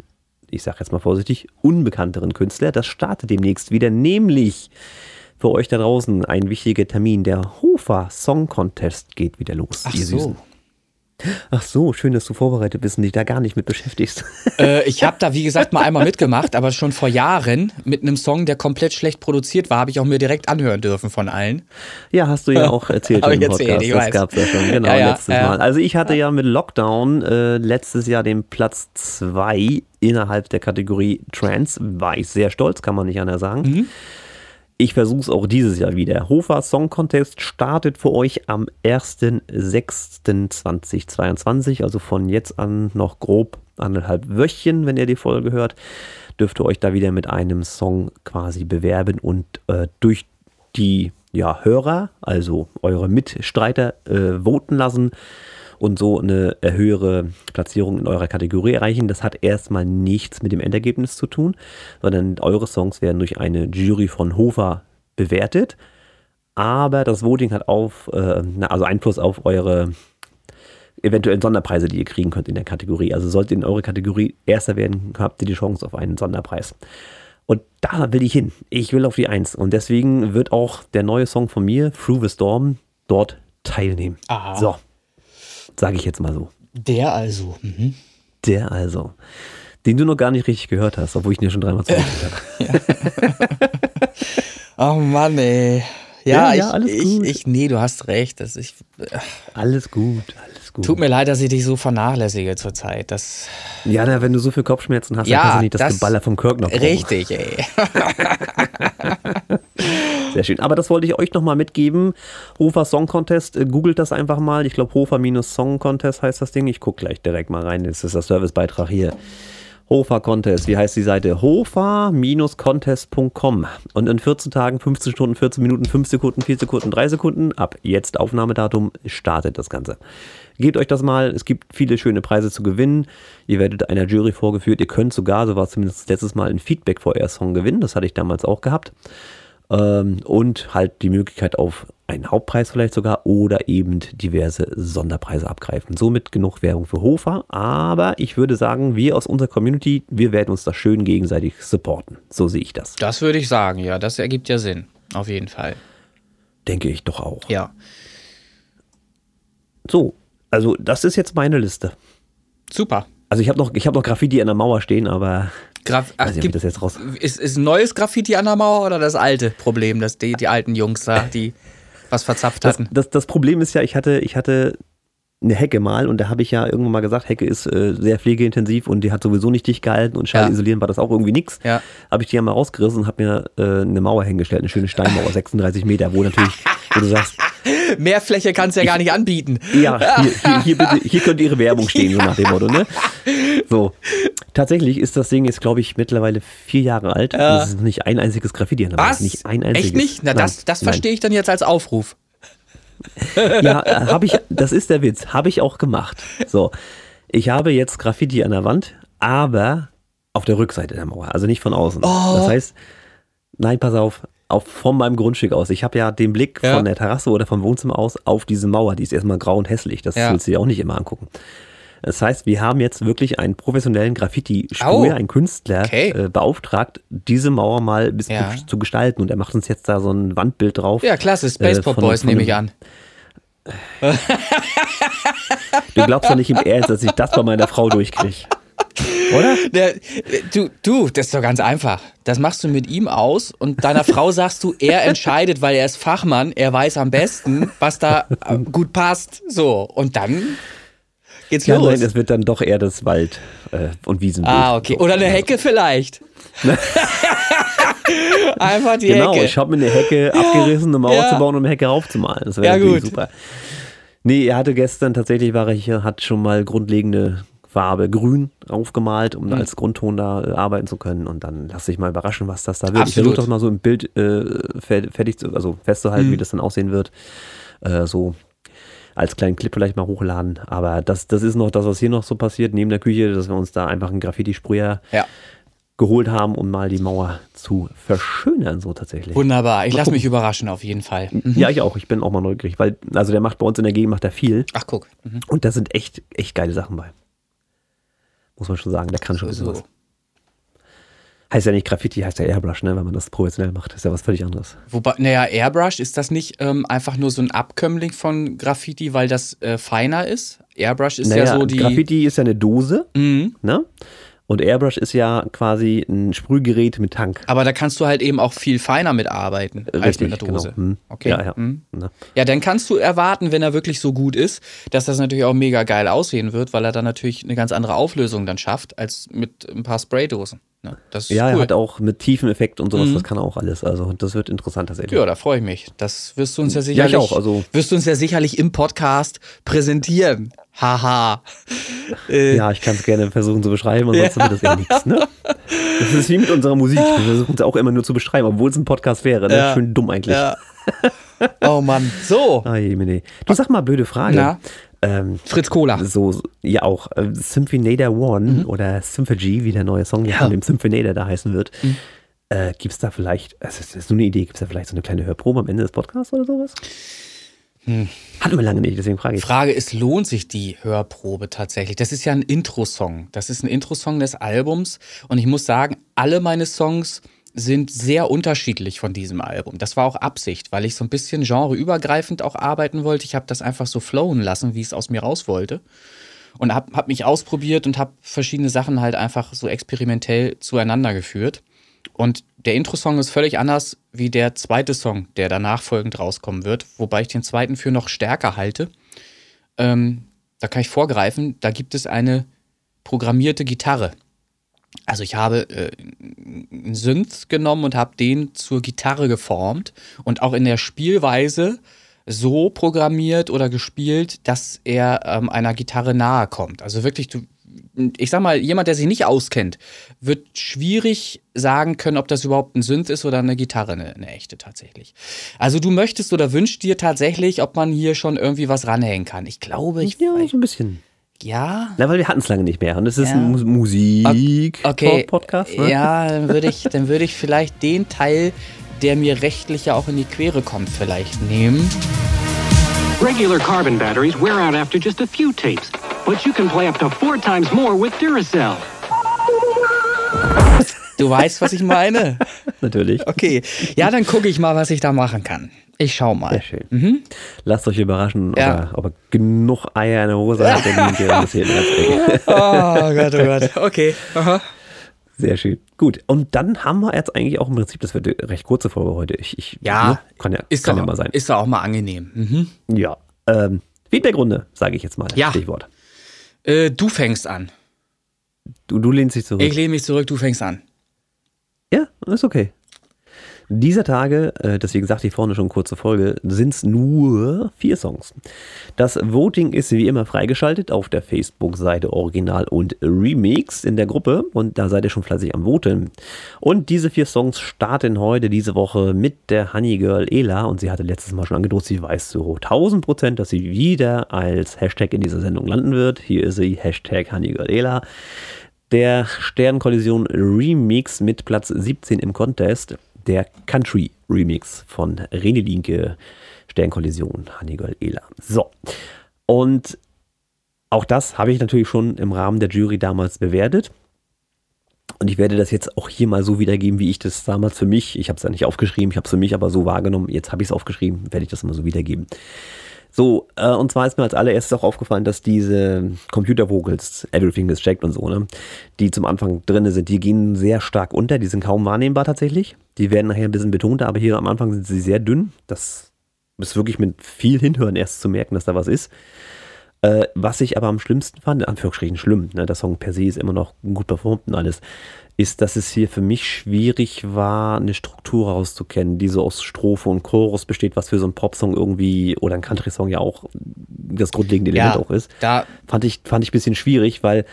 A: ich sage jetzt mal vorsichtig, unbekannteren Künstler. Das startet demnächst wieder, nämlich für euch da draußen ein wichtiger Termin. Der Hofer Song Contest geht wieder los.
B: Ach
A: ihr
B: so.
A: Süßen. Ach so, schön, dass du vorbereitet bist und dich da gar nicht mit beschäftigst.
B: Äh, ich habe da, wie gesagt, mal einmal mitgemacht, aber schon vor Jahren mit einem Song, der komplett schlecht produziert war, habe ich auch mir direkt anhören dürfen von allen.
A: Ja, hast du ja auch erzählt im
B: erzählt,
A: Podcast.
B: ich
A: das
B: weiß.
A: gab's ja schon, genau,
B: Ja, ja,
A: letztes
B: ja.
A: Mal. Also ich hatte ja mit Lockdown äh, letztes Jahr den Platz 2 innerhalb der Kategorie Trans. War ich sehr stolz, kann man nicht anders sagen.
B: Mhm.
A: Ich versuche es auch dieses Jahr wieder. Hofer Song Contest startet für euch am 1.6.2022, also von jetzt an noch grob anderthalb Wöchchen, wenn ihr die Folge hört, dürft ihr euch da wieder mit einem Song quasi bewerben und äh, durch die ja, Hörer, also eure Mitstreiter, äh, voten lassen und so eine äh, höhere Platzierung in eurer Kategorie erreichen. Das hat erstmal nichts mit dem Endergebnis zu tun, sondern eure Songs werden durch eine Jury von Hofer bewertet. Aber das Voting hat auf, äh, also Einfluss auf eure eventuellen Sonderpreise, die ihr kriegen könnt in der Kategorie. Also solltet ihr in eurer Kategorie Erster werden, habt ihr die Chance auf einen Sonderpreis. Und da will ich hin. Ich will auf die Eins. Und deswegen wird auch der neue Song von mir, Through the Storm, dort teilnehmen.
B: Aha.
A: So, sage ich jetzt mal so.
B: Der also. Mhm.
A: Der also, den du noch gar nicht richtig gehört hast, obwohl ich ihn ja schon dreimal zugeschickt habe.
B: Oh Mann, ey.
A: Ja,
B: Ja,
A: ja,
B: ich,
A: alles
B: ich,
A: gut.
B: ich, nee, du hast recht. Das ich,
A: Alles gut, alles gut.
B: tut mir leid, dass ich dich so vernachlässige zurzeit. Das,
A: ja, na, wenn du so viel Kopfschmerzen hast,
B: Ja,
A: dann kannst du nicht das,
B: das-
A: Geballer vom Kirk noch
B: richtig, ey.
A: Sehr schön. Aber das wollte ich euch nochmal mitgeben. Hofer Song Contest, äh, googelt das einfach mal. Ich glaube, Hofer-Song Contest heißt das Ding. Ich gucke gleich direkt mal rein. Das ist der Servicebeitrag hier. Hofer Contest, wie heißt die Seite? hofer-contest.com. Und in 14 Tagen, 15 Stunden, 14 Minuten, 5 Sekunden, 4 Sekunden, 3 Sekunden, ab jetzt Aufnahmedatum, startet das Ganze. Gebt euch das mal, es gibt viele schöne Preise zu gewinnen. Ihr werdet einer Jury vorgeführt. Ihr könnt sogar, so war es zumindest letztes Mal, ein Feedback vor Song gewinnen. Das hatte ich damals auch gehabt. Ähm, und halt die Möglichkeit auf einen Hauptpreis vielleicht sogar oder eben diverse Sonderpreise abgreifen. Somit genug Werbung für Hofer. Aber ich würde sagen, wir aus unserer Community, wir werden uns da schön gegenseitig supporten. So sehe ich das.
B: Das würde ich sagen, ja. Das ergibt ja Sinn. Auf jeden Fall.
A: Denke ich doch auch.
B: Ja.
A: So, also das ist jetzt meine Liste.
B: Super.
A: Also ich habe noch, ich hab noch Graffiti an der Mauer stehen, aber
B: Graf Ach,
A: weiß nicht, ich das jetzt raus...
B: ist, ist ein neues Graffiti an der Mauer oder das alte Problem, dass die, die alten Jungs da, die was verzapft
A: Das,
B: hatten?
A: das, das Problem ist ja, ich hatte, ich hatte eine Hecke mal und da habe ich ja irgendwann mal gesagt, Hecke ist äh, sehr pflegeintensiv und die hat sowieso nicht dicht gehalten und Schall
B: Ja.
A: isolieren war das auch irgendwie nix.
B: Ja.
A: Habe ich die ja mal rausgerissen und habe mir äh, eine Mauer hingestellt, eine schöne Steinmauer, 36 Meter, wo natürlich, wo du sagst,
B: Mehr Fläche kannst du ja gar nicht anbieten.
A: ja, hier, hier, hier, bitte, hier könnte ihre Werbung stehen, so nach dem Motto, ne? So. Tatsächlich ist das Ding jetzt, glaube ich, mittlerweile vier Jahre alt.
B: Ja.
A: Es ist nicht ein einziges Graffiti an der Wand.
B: Was?
A: Nicht ein einziges.
B: Echt nicht? Na, das,
A: Nein,
B: das
A: nein.
B: verstehe ich dann jetzt als Aufruf.
A: Ja, habe ich, das ist der Witz, habe ich auch gemacht. So, ich habe jetzt Graffiti an der Wand, aber auf der Rückseite der Mauer, also nicht von außen.
B: Oh.
A: Das heißt, nein, pass auf, auf, von meinem Grundstück aus. Ich habe ja den Blick
B: Ja.
A: von der Terrasse oder vom Wohnzimmer aus auf diese Mauer. Die ist erstmal grau und hässlich. Das
B: Ja.
A: willst du dir auch nicht immer angucken. Das heißt, wir haben jetzt wirklich einen professionellen Graffiti-Sprüher,
B: Oh.
A: einen Künstler
B: Okay.
A: äh, beauftragt, diese Mauer mal ein bisschen
B: Ja.
A: zu, gestalten. Und er macht uns jetzt da so ein Wandbild drauf.
B: Ja, klasse, Space
A: Äh,
B: Pop Boys nehme ich an.
A: Du glaubst doch nicht im Ernst, dass ich das bei meiner Frau durchkriege. Oder?
B: Der, du, du, das ist doch ganz einfach. Das machst du mit ihm aus und deiner Frau sagst du, er entscheidet, weil er ist Fachmann, er weiß am besten, was da äh, gut passt. So, und dann geht's
A: Ja,
B: los.
A: nein, es wird dann doch eher das Wald- äh, und Wiesenbild.
B: ah, okay. Oder eine Hecke vielleicht. Einfach die
A: Genau,
B: Hecke.
A: ich habe mir eine Hecke abgerissen, eine Mauer
B: Ja.
A: zu bauen und eine Hecke raufzumalen. Das wäre
B: Ja,
A: natürlich
B: gut.
A: super. Nee, er hatte gestern tatsächlich, war er hier, hat schon mal grundlegende Farbe grün aufgemalt, um als Grundton da äh, arbeiten zu können. Und dann lass dich mal überraschen, was das da wird. Ich
B: Absolut.
A: versuche das mal so im Bild äh, fer- fertig zu, also festzuhalten,
B: Hm.
A: wie das dann aussehen wird. Äh, so als kleinen Clip vielleicht mal hochladen. Aber das, das ist noch das, was hier noch so passiert, neben der Küche, dass wir uns da einfach einen Graffiti-Sprüher
B: ja,
A: geholt haben, um mal die Mauer zu verschönern, so tatsächlich.
B: wunderbar. Ich lasse mich überraschen auf jeden Fall. Mhm.
A: Ja, ich auch. Ich bin auch mal neugierig, weil, also der macht bei uns in der Gegend macht er viel
B: Ach, guck. Mhm.
A: und da sind echt, echt geile Sachen bei. Muss man schon sagen, der kann schon
B: So.
A: was. Heißt ja nicht Graffiti, heißt ja Airbrush, ne, wenn man das professionell macht. Ist ja was völlig anderes.
B: Wobei, naja, Airbrush, ist das nicht ähm, einfach nur so ein Abkömmling von Graffiti, weil das äh, feiner ist? Airbrush ist ja so die.
A: Graffiti ist ja eine Dose,
B: Mhm.
A: ne? Und Airbrush ist ja quasi ein Sprühgerät mit Tank.
B: Aber da kannst du halt eben auch viel feiner mitarbeiten als mit einer Dose.
A: genau. Hm.
B: Okay.
A: Ja, ja. Ne?
B: Ja, dann kannst du erwarten, wenn er wirklich so gut ist, dass das natürlich auch mega geil aussehen wird, weil er dann natürlich eine ganz andere Auflösung dann schafft, als mit ein paar Spraydosen. Ne?
A: Ja,
B: cool.
A: er hat auch mit Tiefeneffekt und sowas, das kann er auch alles. Also das wird interessant tatsächlich.
B: ja, da freue ich mich. Das wirst du uns ja
A: Ja,
B: sicherlich,
A: ich auch, also-
B: wirst du uns ja sicherlich im Podcast präsentieren. Haha. Äh,
A: Ja, ich kann es gerne versuchen zu beschreiben, ansonsten wird das eh nichts. Ne? Das ist wie mit unserer Musik. Wir versuchen es auch immer nur zu beschreiben, obwohl es ein Podcast wäre. Ne?
B: Ja.
A: Schön dumm eigentlich.
B: Ja. Oh Mann. So,
A: Ah. Du sag mal, blöde Frage.
B: Na?
A: Ähm,
B: Fritz Kohler.
A: so, ja auch, äh, Symphinator One oder Symphogy, wie der neue Song ja. Von dem Symphinator da heißen wird. Äh, Gibt es da vielleicht, also das ist nur eine Idee, gibt es da vielleicht so eine kleine Hörprobe am Ende des Podcasts oder sowas? Hatten wir lange nicht, deswegen frage ich.
B: Frage ist, lohnt sich die Hörprobe tatsächlich? Das ist ja ein Intro-Song. Das ist ein Intro-Song des Albums. Und ich muss sagen, alle meine Songs sind sehr unterschiedlich von diesem Album. Das war auch Absicht, weil ich so ein bisschen genreübergreifend auch arbeiten wollte. Ich habe das einfach so flowen lassen, wie es aus mir raus wollte. Und habe hab mich ausprobiert und habe verschiedene Sachen halt einfach so experimentell zueinander geführt. Und der Intro-Song ist völlig anders wie der zweite Song, der danach folgend rauskommen wird, wobei ich den zweiten für noch stärker halte. Ähm, da kann ich vorgreifen, da gibt es eine programmierte Gitarre. Also ich habe äh, einen Synth genommen und habe den zur Gitarre geformt und auch in der Spielweise so programmiert oder gespielt, dass er ähm, einer Gitarre nahe kommt. Also wirklich, du, ich sag mal, jemand, der sich nicht auskennt, wird schwierig sagen können, ob das überhaupt ein Synth ist oder eine Gitarre, eine, eine echte tatsächlich. Also du möchtest oder wünschst dir tatsächlich, ob man hier schon irgendwie was ranhängen kann. Ich glaube, ich
A: Ja, so ein bisschen.
B: Ja.
A: Na, weil wir hatten es lange nicht mehr. Und es ist
B: Ja.
A: ein Mus Musik
B: Okay.
A: Podcast. Ne?
B: Ja, dann würde ich, dann würde ich vielleicht den Teil, der mir rechtlich ja auch in die Quere kommt, vielleicht nehmen.
C: Regular carbon batteries wear out after just a few tapes, but you can play up to four times more with Duracell.
B: Du weißt, was ich meine?
A: Natürlich.
B: Okay. Ja, dann gucke ich mal, was ich da machen kann. Ich schau mal.
A: Sehr schön. Lasst euch überraschen, ob,
B: Ja.
A: er, ob er genug Eier in der Hose hat, der nimmt dir das hier.
B: Oh Gott, oh Gott. Okay. Aha.
A: Sehr schön. Gut, und dann haben wir jetzt eigentlich auch im Prinzip, das wird eine recht kurze Folge heute. Ich, ich,
B: Ja,
A: ne? kann ja,
B: Ist
A: kann
B: doch,
A: ja mal sein.
B: Ist doch auch mal angenehm. Mhm.
A: ja. Ähm, Feedbackrunde, sage ich jetzt mal.
B: Ja.
A: Stichwort.
B: Äh, du fängst an.
A: Du, du lehnst dich zurück.
B: Ich lehne mich zurück, du fängst an.
A: Ja, ist okay. Dieser Tage, äh, deswegen sagte ich vorne schon kurze Folge, sind es nur vier Songs. Das Voting ist wie immer freigeschaltet auf der Facebook-Seite Original und Remix in der Gruppe und da seid ihr schon fleißig am Voten. Und diese vier Songs starten heute diese Woche mit der Honey Girl Ela und sie hatte letztes Mal schon angedroht, sie weiß zu 1000 Prozent, dass sie wieder als Hashtag in dieser Sendung landen wird. Hier ist sie, Hashtag Honey Girl Ela. Der Sternkollision Remix mit Platz 17 im Contest, der Country Remix von René Linke, Sternkollision, Hannigol Ela. So. Und auch das habe ich natürlich schon im Rahmen der Jury damals bewertet. Und ich werde das jetzt auch hier mal so wiedergeben, wie ich das damals für mich, ich habe es ja nicht aufgeschrieben, ich habe es für mich aber so wahrgenommen, jetzt habe ich es aufgeschrieben, werde ich das mal so wiedergeben. So, äh, und zwar ist mir als allererstes auch aufgefallen, dass diese Computer-Vocals, Everything is Checked und so, ne, die zum Anfang drin sind, die gehen sehr stark unter, die sind kaum wahrnehmbar tatsächlich. Die werden nachher ein bisschen betonter, aber hier am Anfang sind sie sehr dünn. Das ist wirklich mit viel Hinhören erst zu merken, dass da was ist. Äh, was ich aber am schlimmsten fand, in Anführungsstrichen schlimm, ne, der Song per se ist immer noch gut performt und alles, ist, dass es hier für mich schwierig war, eine Struktur rauszukennen, die so aus Strophe und Chorus besteht, was für so einen Popsong irgendwie oder ein Country-Song ja auch das grundlegende Element
B: Ja,
A: auch ist.
B: da-
A: fand ich, fand ich ein bisschen schwierig, weil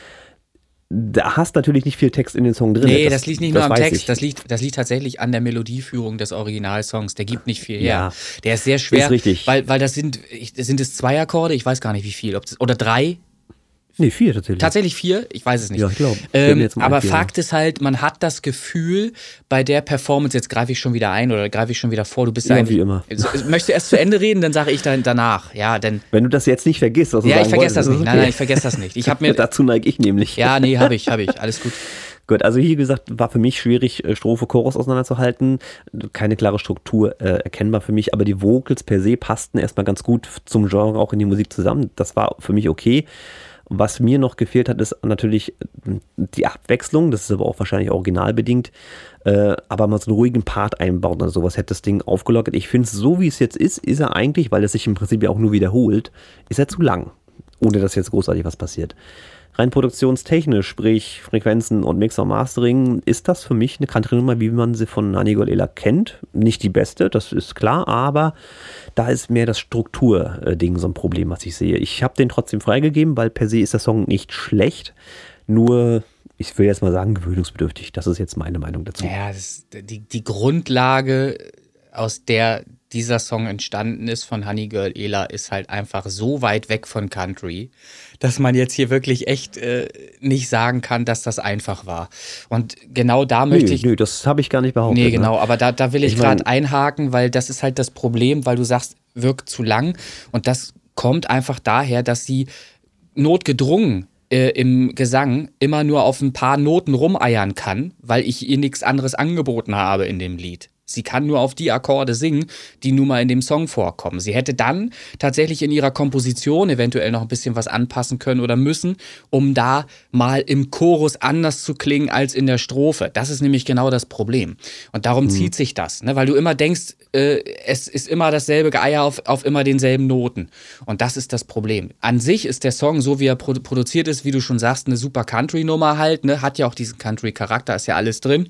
A: da hast natürlich nicht viel Text in den Song drin.
B: Nee, das, liegt nicht nur am Text,
A: ich.
B: das liegt, das liegt tatsächlich an der Melodieführung des Originalsongs. Der gibt nicht viel her.
A: Ja.
B: Der ist sehr schwer,
A: Ist richtig.
B: weil, weil das sind, das sind es zwei Akkorde, ich weiß gar nicht wie viel, ob das, oder drei,
A: Nee, vier tatsächlich.
B: Tatsächlich vier? Ich weiß es nicht.
A: Ja, ich glaub. Ich
B: Ähm, aber Fakt ist halt, man hat das Gefühl, bei der Performance, jetzt greife ich schon wieder ein oder greife ich schon wieder vor, du bist
A: Ja,
B: eigentlich.
A: wie immer.
B: So, Möchtest du erst zu Ende reden, dann sage ich dann danach. Ja, denn.
A: Wenn du das jetzt nicht vergisst, was du
B: Ja, ich vergesse das nicht.
A: ist
B: Nein,
A: okay.
B: nein, ich vergesse das nicht. Ich habe mir.
A: Dazu neige ich nämlich.
B: Ja, nee, habe ich, habe ich. Alles gut.
A: Gut, also hier gesagt, war für mich schwierig, äh, Strophe, Chorus auseinanderzuhalten. Keine klare Struktur äh, erkennbar für mich, aber die Vocals per se passten erstmal ganz gut zum Genre auch in die Musik zusammen. Das war für mich okay. Was mir noch gefehlt hat, ist natürlich äh, die Abwechslung. Das ist aber auch wahrscheinlich originalbedingt. Äh, aber mal so einen ruhigen Part einbauen oder sowas hätte das Ding aufgelockert. Ich finde es so, wie es jetzt ist, ist er eigentlich, weil es sich im Prinzip ja auch nur wiederholt, ist er zu lang. Ohne dass jetzt großartig was passiert. Rein produktionstechnisch, sprich Frequenzen und Mixer Mastering, ist das für mich eine Country-Nummer, wie man sie von Nani Golela kennt. Nicht die beste, das ist klar, aber da ist mehr das Strukturding so ein Problem, was ich sehe. Ich habe den trotzdem freigegeben, weil per se ist der Song nicht schlecht, nur, ich will jetzt mal sagen, gewöhnungsbedürftig. Das ist jetzt meine Meinung dazu.
B: Ja, die, die Grundlage, aus der dieser Song entstanden ist von Honey Girl Ela, ist halt einfach so weit weg von Country, dass man jetzt hier wirklich echt äh, nicht sagen kann, dass das einfach war. Und genau da möchte
A: nö,
B: ich.
A: nö, das habe ich gar nicht behauptet.
B: Nee,
A: ne?
B: genau, aber da, da will ich,
A: Ich
B: gerade einhaken, weil das ist halt das Problem, weil du sagst, wirkt zu lang. Und das kommt einfach daher, dass sie notgedrungen äh, im Gesang immer nur auf ein paar Noten rumeiern kann, weil ich ihr nichts anderes angeboten habe in dem Lied. Sie kann nur auf die Akkorde singen, die nun mal in dem Song vorkommen. Sie hätte dann tatsächlich in ihrer Komposition eventuell noch ein bisschen was anpassen können oder müssen, um da mal im Chorus anders zu klingen als in der Strophe. Das ist nämlich genau das Problem. Und darum zieht sich das, ne? weil du immer denkst, äh, es ist immer dasselbe Geier auf, auf immer denselben Noten. Und das ist das Problem. An sich ist der Song, so wie er produ produziert ist, wie du schon sagst, eine super Country-Nummer halt, ne? hat ja auch diesen Country-Charakter, ist ja alles drin.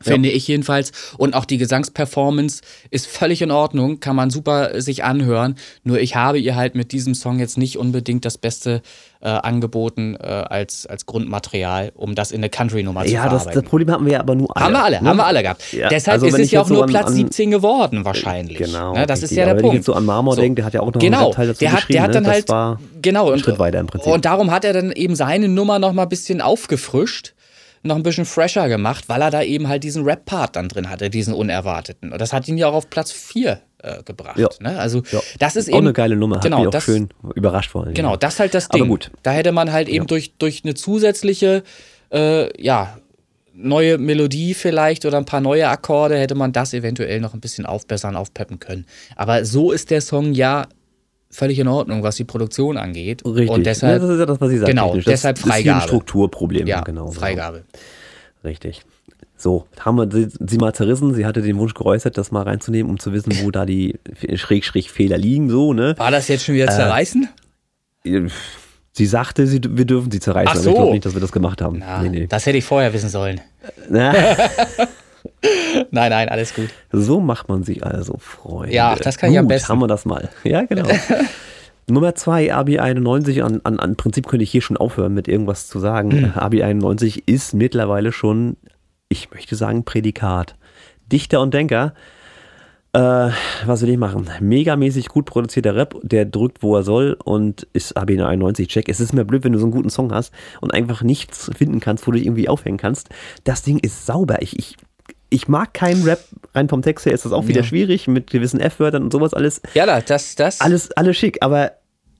B: Finde ich jedenfalls. Und auch die Gesangsperformance ist völlig in Ordnung, kann man super sich anhören. Nur ich habe ihr halt mit diesem Song jetzt nicht unbedingt das Beste äh, angeboten äh, als, als Grundmaterial, um das in eine Country-Nummer zu
A: Ja, das,
B: verarbeiten.
A: das Problem hatten wir ja aber nur alle.
B: haben wir alle,
A: ne?
B: haben wir alle gehabt.
A: Ja,
B: Deshalb
A: also
B: ist
A: wenn
B: es ja auch nur
A: so an-
B: Platz
A: an-
B: 17 geworden wahrscheinlich.
A: Genau.
B: Ne, das ist
A: richtig.
B: ja der
A: wenn
B: Punkt.
A: ich jetzt so an Marmor denke, der hat ja auch noch
B: genau,
A: einen Teil dazu
B: der hat, der hat
A: geschrieben,
B: dann
A: ne?
B: halt genau
A: ein Schritt weiter im Prinzip.
B: Und darum hat er dann eben seine Nummer noch mal ein bisschen aufgefrischt, noch ein bisschen fresher gemacht, weil er da eben halt diesen Rap-Part dann drin hatte, diesen unerwarteten. Und das hat ihn ja auch auf Platz 4 äh, gebracht.
A: Ja.
B: Ne? Also
A: Ja.
B: das ist
A: auch
B: eben
A: eine geile Nummer, hat
B: genau,
A: mich auch
B: das,
A: schön überrascht vor allem.
B: Genau, das ist halt das Ding.
A: Aber gut.
B: Da hätte man halt eben durch, durch eine zusätzliche, äh, ja, neue Melodie vielleicht oder ein paar neue Akkorde hätte man das eventuell noch ein bisschen aufbessern, aufpeppen können. Aber so ist der Song ja völlig in Ordnung, was die Produktion angeht.
A: Richtig.
B: Und deshalb,
A: ja, das ist ja das, was ich sage.
B: Genau,
A: das
B: deshalb
A: ist hier ein
B: Freigabe.
A: Strukturproblem.
B: ja,
A: genau.
B: Freigabe.
A: Richtig. So, haben wir sie, sie mal zerrissen. Sie hatte den Wunsch geäußert, das mal reinzunehmen, um zu wissen, wo da die Schräg-Schräg-Fehler liegen. So, ne?
B: War das jetzt schon
A: Äh,
B: wieder zerreißen?
A: Sie sagte, sie, wir dürfen sie zerreißen,
B: Ach
A: aber
B: so.
A: ich glaube nicht, dass wir das gemacht haben.
B: Na,
A: nee, nee.
B: Das hätte ich vorher wissen sollen.
A: Na,
B: Nein, nein, alles gut.
A: so macht man sich also, Freunde.
B: Ja, das kann ich am
A: Gut,
B: besten.
A: haben wir das mal. Ja, genau. Nummer zwei, Abi 91, an, an, an Prinzip könnte ich hier schon aufhören, mit irgendwas zu sagen.
B: Hm.
A: Abi 91 ist mittlerweile schon, ich möchte sagen, Prädikat. Dichter und Denker. Äh, was will ich machen? Megamäßig gut produzierter Rap, der drückt, wo er soll und ist AB 91 Check. Es ist mir blöd, wenn du so einen guten Song hast und einfach nichts finden kannst, wo du dich irgendwie aufhängen kannst. Das Ding ist sauber. Ich, ich ich mag keinen Rap, rein vom Text her ist das auch wieder
B: Ja.
A: schwierig, mit gewissen F-Wörtern und sowas alles.
B: Ja, da, das, das.
A: Alles, alles schick, aber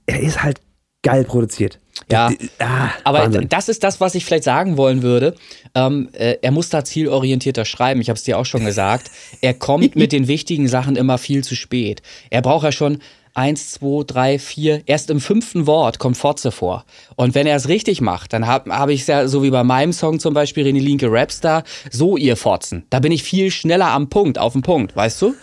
A: er ist halt geil produziert.
B: Ja.
A: Ah,
B: Aber
A: Wahnsinn.
B: das ist das, was ich vielleicht sagen wollen würde. Ähm, äh, er muss da zielorientierter schreiben. Ich habe es dir auch schon gesagt. Er kommt mit den wichtigen Sachen immer viel zu spät. Er braucht ja schon eins, zwei, drei, vier. Erst im fünften Wort kommt Fotze vor. Und wenn er es richtig macht, dann habe hab ich es ja so wie bei meinem Song zum Beispiel René Linke Rapstar, so ihr Fotzen. Da bin ich viel schneller am Punkt, auf den Punkt, weißt du?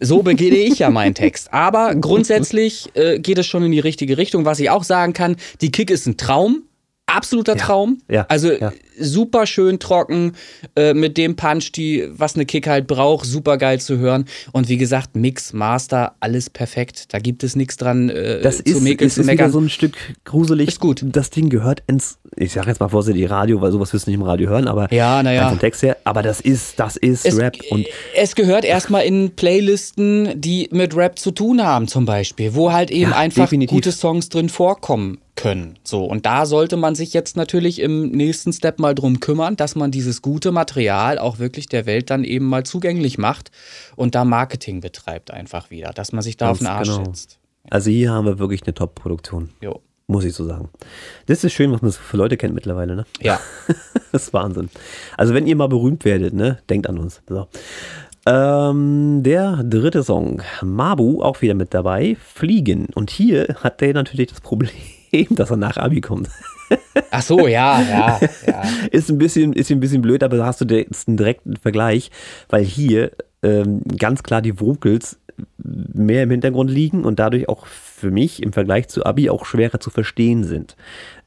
B: So beginne ich ja meinen Text. Aber grundsätzlich äh, geht es schon in die richtige Richtung. Was ich auch sagen kann, die Kick ist ein Traum. Absoluter
A: Ja,
B: Traum.
A: ja,
B: also
A: ja.
B: Super schön trocken, äh, mit dem Punch, die, was eine Kick halt braucht, super geil zu hören. Und wie gesagt, Mix, Master, alles perfekt. Da gibt es nichts dran äh,
A: das
B: zu
A: ist,
B: mäkeln,
A: ist,
B: zu
A: ist wieder
B: meckern.
A: so ein Stück gruselig.
B: Ist gut.
A: Das Ding gehört ins, ich sag jetzt mal vorsichtig, Radio, weil sowas wirst du nicht im Radio hören, aber
B: Ja, na ja.
A: rein vom Text her, aber das ist, das ist
B: es,
A: Rap und
B: es gehört erstmal in Playlisten, die mit Rap zu tun haben, zum Beispiel, wo halt eben
A: Ja,
B: einfach
A: definitiv.
B: gute Songs drin vorkommen können. So, und da sollte man sich jetzt natürlich im nächsten Step mal drum kümmern, dass man dieses gute Material auch wirklich der Welt dann eben mal zugänglich macht und da Marketing betreibt einfach wieder, dass man sich da auf den
A: Ganz
B: Arsch
A: genau.
B: setzt.
A: also hier haben wir wirklich eine Top-Produktion.
B: Jo.
A: Muss ich so sagen. Das ist schön, was man so für Leute kennt mittlerweile, ne?
B: Ja.
A: Das ist Wahnsinn. Also wenn ihr mal berühmt werdet, ne, denkt an uns. So. Ähm, der dritte Song, Mabu, auch wieder mit dabei, Fliegen. Und hier hat der natürlich das Problem, dass er nach Abi kommt.
B: Ach so, ja, ja, ja.
A: Ist ein bisschen, ist ein bisschen blöd, aber da hast du jetzt einen direkten Vergleich, weil hier ähm, ganz klar die Vocals mehr im Hintergrund liegen und dadurch auch für mich im Vergleich zu Abi auch schwerer zu verstehen sind.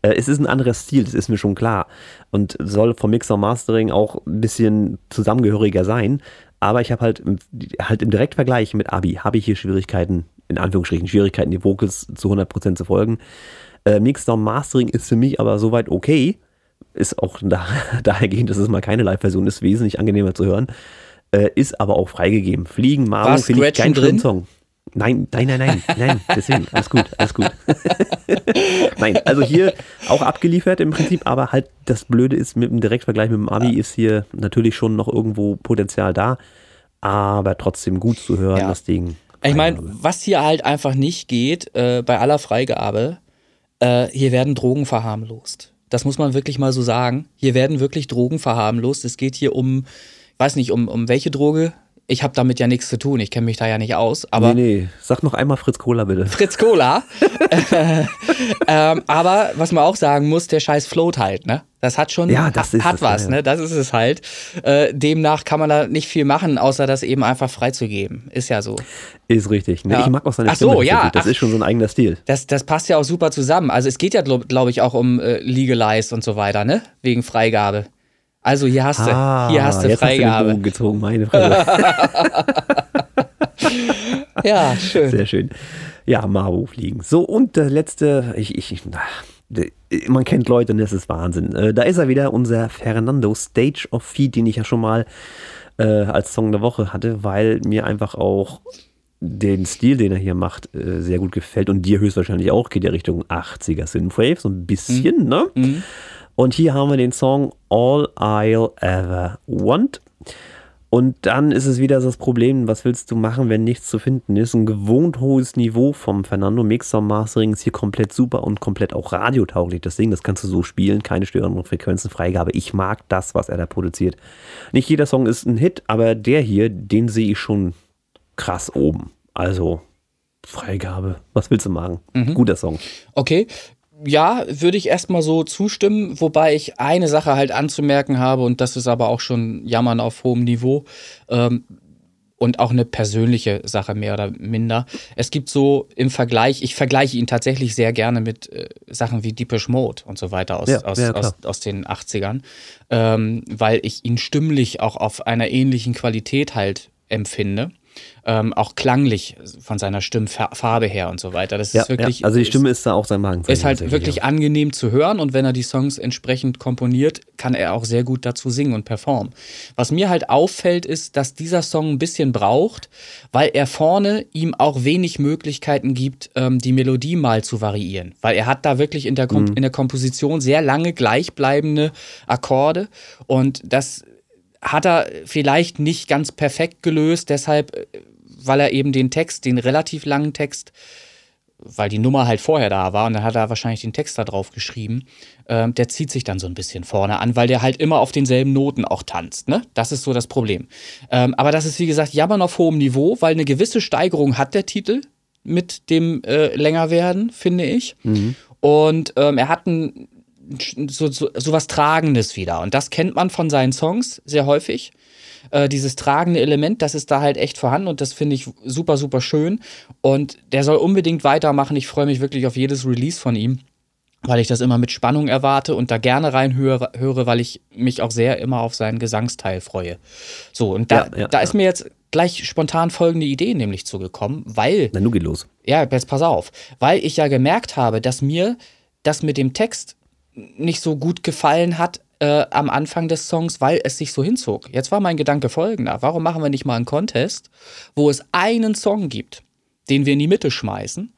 A: Äh, es ist ein anderer Stil, das ist mir schon klar und soll vom Mixer Mastering auch ein bisschen zusammengehöriger sein, aber ich habe halt, im- halt im Direktvergleich mit Abi, habe ich hier Schwierigkeiten, in Anführungsstrichen Schwierigkeiten, die Vocals zu 100% zu folgen. Äh, Mixdown Mastering ist für mich aber soweit okay. Ist auch da, dahergehend, dass es mal keine Live-Version ist, wesentlich angenehmer zu hören. Äh, ist aber auch freigegeben. Fliegen, Mario,
B: War
A: finde ich keinen
B: drin?
A: Song. Nein, nein, nein, nein, nein, deswegen, alles gut, alles gut. nein, also hier auch abgeliefert im Prinzip, aber halt das Blöde ist, mit dem Direktvergleich mit dem Abi ist hier natürlich schon noch irgendwo Potenzial da, aber trotzdem gut zu hören,
B: Ja.
A: das Ding.
B: Ich meine, was hier halt einfach nicht geht, äh, bei aller Freigabe, äh, hier werden Drogen verharmlost. Das muss man wirklich mal so sagen. Hier werden wirklich Drogen verharmlost. Es geht hier um, ich weiß nicht, um, um welche Droge. Ich habe damit ja nichts zu tun. Ich kenne mich da ja nicht aus. Aber
A: nee, nee, sag noch einmal Fritz Cola bitte.
B: Fritz Cola. ähm, aber was man auch sagen muss, der Scheiß float halt, ne? Das hat schon
A: Ja, das
B: hat
A: es,
B: was,
A: ja, ja.
B: ne? Das ist es halt. Äh, demnach kann man da nicht viel machen, außer das eben einfach freizugeben. Ist ja so.
A: Ist richtig. Ne? Ich mag auch seine
B: Ach so,
A: Stimme.
B: ja,
A: Das
B: ach.
A: ist schon so ein eigener Stil.
B: Das, das passt ja auch super zusammen. Also es geht ja, glaube glaub ich, auch um äh, Legalized und so weiter, ne? Wegen Freigabe. Also hier hast du, hier hast du
A: Ah, jetzt Hast du den
B: Freigabe.
A: Bogen gezogen, meine Fresse.
B: ja, schön.
A: Sehr schön. Ja, Maru fliegen. So, und der letzte, ich, ich, der- man kennt Leute und das ist Wahnsinn. Äh, Da ist er wieder, unser Fernando Stage of Feed, den ich ja schon mal äh, als Song der Woche hatte, weil mir einfach auch den Stil, den er hier macht, äh, sehr gut gefällt und dir höchstwahrscheinlich auch, geht ja Richtung 80er Synthwave, so ein bisschen, ne? Und hier haben wir den Song All I'll Ever Want. Und dann ist es wieder das Problem, was willst du machen, wenn nichts zu finden ist? Ein gewohnt hohes Niveau vom Fernando Mixer Mastering ist hier komplett super und komplett auch radiotauglich. Das Ding, das kannst du so spielen, keine störenden Frequenzen, Freigabe. Ich mag das, was er da produziert. Nicht jeder Song ist ein Hit, aber der hier, den sehe ich schon krass oben. Also Freigabe, was willst du machen? Guter Song.
B: Okay. Ja, würde ich erstmal so zustimmen, wobei ich eine Sache halt anzumerken habe, und das ist aber auch schon Jammern auf hohem Niveau. Ähm, und auch eine persönliche Sache mehr oder minder. Es gibt so im Vergleich, ich vergleiche ihn tatsächlich sehr gerne mit äh, Sachen wie Deepish Mode und so weiter aus,
A: Ja,
B: aus,
A: ja,
B: aus, aus den 80ern, ähm, weil ich ihn stimmlich auch auf einer ähnlichen Qualität halt empfinde. Ähm, auch klanglich von seiner Stimmfarbe her und so weiter. Das
A: Ja,
B: ist wirklich.
A: ja, also die
B: ist-
A: Stimme ist da auch sein Magen.
B: ist halt wirklich angenehm zu hören und wenn er die Songs entsprechend komponiert, kann er auch sehr gut dazu singen und performen. Was mir halt auffällt, ist, dass dieser Song ein bisschen braucht, weil er vorne ihm auch wenig Möglichkeiten gibt, ähm, die Melodie mal zu variieren. Weil er hat da wirklich in der, Kom in der Komposition sehr lange gleichbleibende Akkorde und das hat er vielleicht nicht ganz perfekt gelöst, deshalb, äh, weil er eben den Text, den relativ langen Text, weil die Nummer halt vorher da war und dann hat er wahrscheinlich den Text da drauf geschrieben, ähm, der zieht sich dann so ein bisschen vorne an, weil der halt immer auf denselben Noten auch tanzt. Ne? Das ist so das Problem. Ähm, aber das ist, wie gesagt, jammern auf hohem Niveau, weil eine gewisse Steigerung hat der Titel mit dem äh, Längerwerden, finde ich.
A: Mhm.
B: Und ähm, er hat ein, so, so, so was Tragendes wieder. Und das kennt man von seinen Songs sehr häufig. Äh, dieses tragende Element, das ist da halt echt vorhanden und das finde ich super, super schön. Und der soll unbedingt weitermachen. Ich freue mich wirklich auf jedes Release von ihm, weil ich das immer mit Spannung erwarte und da gerne reinhöre, höre, weil ich mich auch sehr immer auf seinen Gesangsteil freue. So, und da,
A: Ja, ja,
B: da
A: ja.
B: ist mir jetzt gleich spontan folgende Idee nämlich zugekommen, weil
A: Na, nun geht los.
B: ja, jetzt pass auf. Weil ich ja gemerkt habe, dass mir das mit dem Text nicht so gut gefallen hat äh, am Anfang des Songs, weil es sich so hinzog. Jetzt war mein Gedanke folgender. Warum machen wir nicht mal einen Contest, wo es einen Song gibt, den wir in die Mitte schmeißen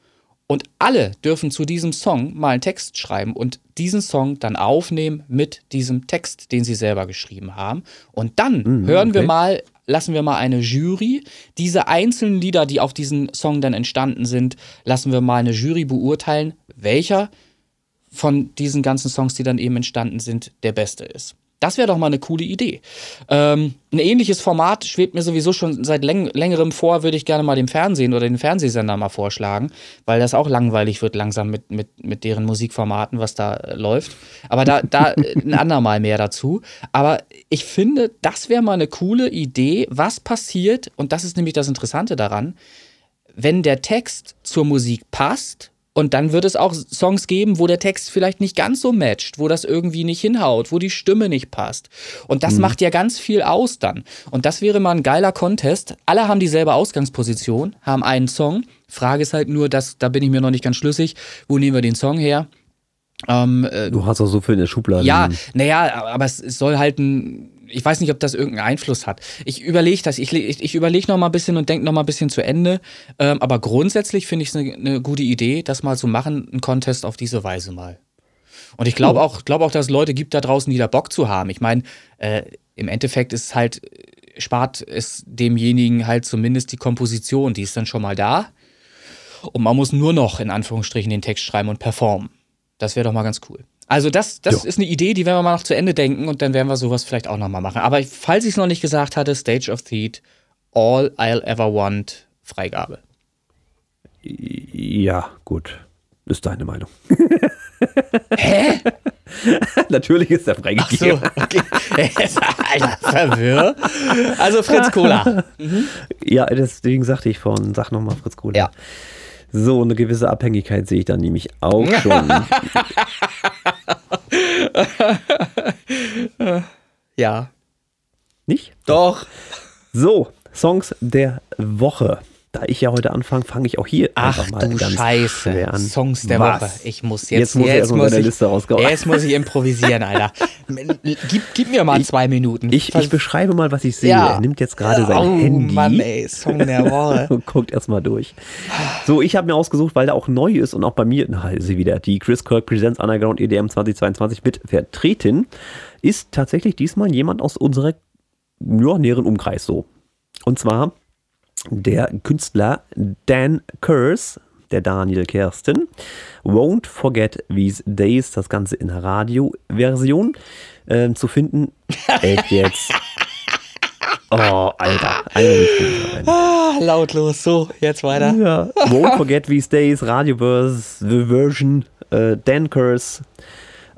B: und alle dürfen zu diesem Song mal einen Text schreiben und diesen Song dann aufnehmen mit diesem Text, den sie selber geschrieben haben. Und dann hören wir
A: okay.
B: mal, lassen wir mal eine Jury, diese einzelnen Lieder, die auf diesen Song dann entstanden sind, lassen wir mal eine Jury beurteilen, welcher von diesen ganzen Songs, die dann eben entstanden sind, der beste ist. Das wäre doch mal eine coole Idee. Ähm, ein ähnliches Format schwebt mir sowieso schon seit läng längerem vor, würde ich gerne mal dem Fernsehen oder den Fernsehsender mal vorschlagen, weil das auch langweilig wird langsam mit, mit, mit deren Musikformaten, was da äh, läuft. Aber da, da äh, ein andermal mehr dazu. Aber ich finde, das wäre mal eine coole Idee, was passiert, und das ist nämlich das Interessante daran, wenn der Text zur Musik passt und dann wird es auch Songs geben, wo der Text vielleicht nicht ganz so matcht, wo das irgendwie nicht hinhaut, wo die Stimme nicht passt. Und das macht ja ganz viel aus dann. Und das wäre mal ein geiler Contest. Alle haben dieselbe Ausgangsposition, haben einen Song. Frage ist halt nur, dass, da bin ich mir noch nicht ganz schlüssig, wo nehmen wir den Song her? Ähm, äh,
A: Du hast auch so viel in der Schublade.
B: ja, naja, aber es es soll halt ein. Ich weiß nicht, ob das irgendeinen Einfluss hat. Ich überlege das. Ich, ich, ich überlege noch mal ein bisschen und denke noch mal ein bisschen zu Ende. Ähm, aber grundsätzlich finde ich es eine, eine gute Idee, das mal zu machen, einen Contest auf diese Weise mal. Und ich glaube auch, glaube auch, dass es Leute gibt da draußen, die da Bock zu haben. Ich meine, äh, im Endeffekt ist es halt, äh, spart es demjenigen halt zumindest die Komposition, die ist dann schon mal da. Und man muss nur noch in Anführungsstrichen den Text schreiben und performen. Das wäre doch mal ganz cool. Also das, das ist eine Idee, die werden wir mal noch zu Ende denken und dann werden wir sowas vielleicht auch noch mal machen. Aber falls ich es noch nicht gesagt hatte, Stage of Theat, All I'll Ever Want, Freigabe.
A: Ja, gut. Ist deine Meinung. Hä? Natürlich ist er
B: So,
A: freigegeben.
B: okay. Alter, verwirr. Also Fritz Cola.
A: Ja, deswegen sagte ich vorhin, sag nochmal Fritz Kohler.
B: Ja.
A: So, eine gewisse Abhängigkeit sehe ich dann nämlich auch schon.
B: Ja.
A: Nicht?
B: Doch.
A: So, Songs der Woche. Da ich ja heute anfange, fange ich auch hier
B: Ach
A: einfach mal
B: du
A: ganz
B: Scheiße.
A: schwer an.
B: Songs der
A: Was?
B: Woche. Ich muss
A: Jetzt
B: jetzt,
A: muss er erstmal
B: muss
A: seine
B: ich,
A: Liste rausgehauen.
B: Jetzt muss ich improvisieren, Alter. gib, gib mir mal zwei Minuten.
A: Ich, ich beschreibe mal, was ich sehe.
B: Ja.
A: Er nimmt jetzt gerade sein
B: oh,
A: Handy
B: Mann, ey, Song der Woche.
A: und guckt erstmal durch. So, ich habe mir ausgesucht, weil der auch neu ist und auch bei mir, na, ist sie wieder, die Chris Kirk Presents Underground EDM 2022 mit vertreten, ist tatsächlich diesmal jemand aus unserer ja, näheren Umkreis so. Und zwar der Künstler Dan Curse, der Daniel Kersten, Won't Forget These Days, das Ganze in Radioversion ähm, zu finden. Echt jetzt. Oh, Alter.
B: Ah, lautlos. So, jetzt weiter.
A: Ja. Won't Forget These Days, Radioverse, The Version, äh, Dan Curse,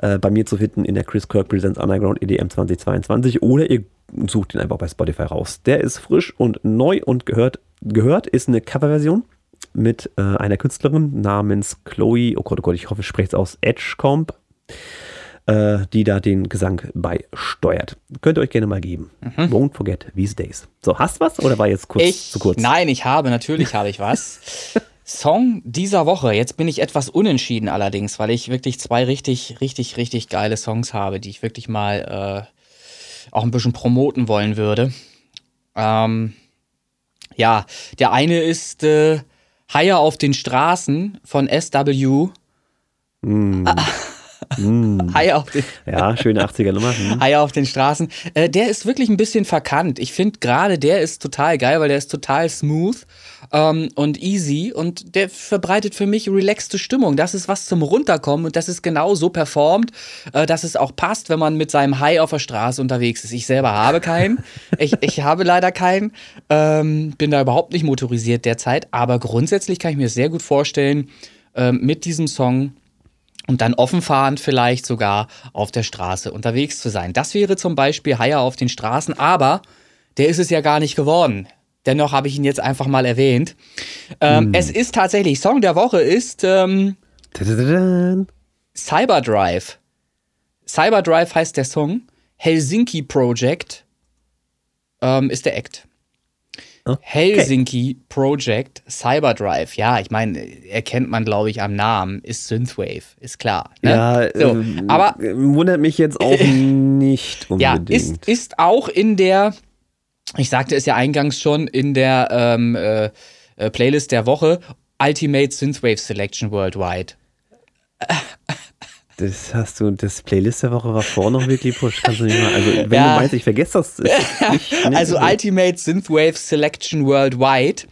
A: äh, bei mir zu finden in der Chris Kirk Presents Underground EDM 2022 oder ihr sucht ihn einfach bei Spotify raus. Der ist frisch und neu und gehört, gehört ist eine Coverversion mit äh, einer Künstlerin namens Chloe, oh Gott, oh Gott, ich hoffe, ich spreche es aus, Edgecomb, äh, die da den Gesang beisteuert. Könnt ihr euch gerne mal geben. Won't Forget These Days. So, hast du was oder war jetzt kurz
B: Ich,
A: zu kurz?
B: Nein, ich habe, natürlich habe ich was. Song dieser Woche. Jetzt bin ich etwas unentschieden allerdings, weil ich wirklich zwei richtig, richtig, richtig geile Songs habe, die ich wirklich mal äh, auch ein bisschen promoten wollen würde. Ähm, ja, der eine ist äh, Haier auf den Straßen von SW. High auf den,
A: Ja, schöne 80er Nummer. Hm.
B: High auf den Straßen. Äh, der ist wirklich ein bisschen verkannt. Ich finde gerade der ist total geil, weil der ist total smooth ähm, und easy und der verbreitet für mich relaxte Stimmung. Das ist was zum Runterkommen und das ist genau so performt, äh, dass es auch passt, wenn man mit seinem High auf der Straße unterwegs ist. Ich selber habe keinen. ich, ich habe leider keinen. Ähm, bin da überhaupt nicht motorisiert derzeit, aber grundsätzlich kann ich mir sehr gut vorstellen, ähm, mit diesem Song und dann offenfahrend vielleicht sogar auf der Straße unterwegs zu sein. Das wäre zum Beispiel Haier auf den Straßen, aber der ist es ja gar nicht geworden. Dennoch habe ich ihn jetzt einfach mal erwähnt. Ähm, Es ist tatsächlich, Song der Woche ist ähm. Cyberdrive. Cyberdrive heißt der Song. Helsinki Project ähm, ist der Act.
A: Okay.
B: Helsinki Project Cyberdrive. Ja, ich meine, erkennt man, glaube ich, am Namen. Ist Synthwave, ist klar. Ne?
A: Ja,
B: so,
A: ähm,
B: aber
A: wundert mich jetzt auch nicht
B: ja,
A: unbedingt.
B: ist, ist auch in der, ich sagte es ja eingangs schon, in der ähm, äh, äh, Playlist der Woche Ultimate Synthwave Selection Worldwide.
A: Das hast du, das Playlist der Woche war vor noch wirklich push. Kannst du nicht mal, also wenn
B: Ja.
A: du meinst, ich vergesse das. Nicht, nicht
B: Also
A: so.
B: Ultimate Synthwave Selection Worldwide.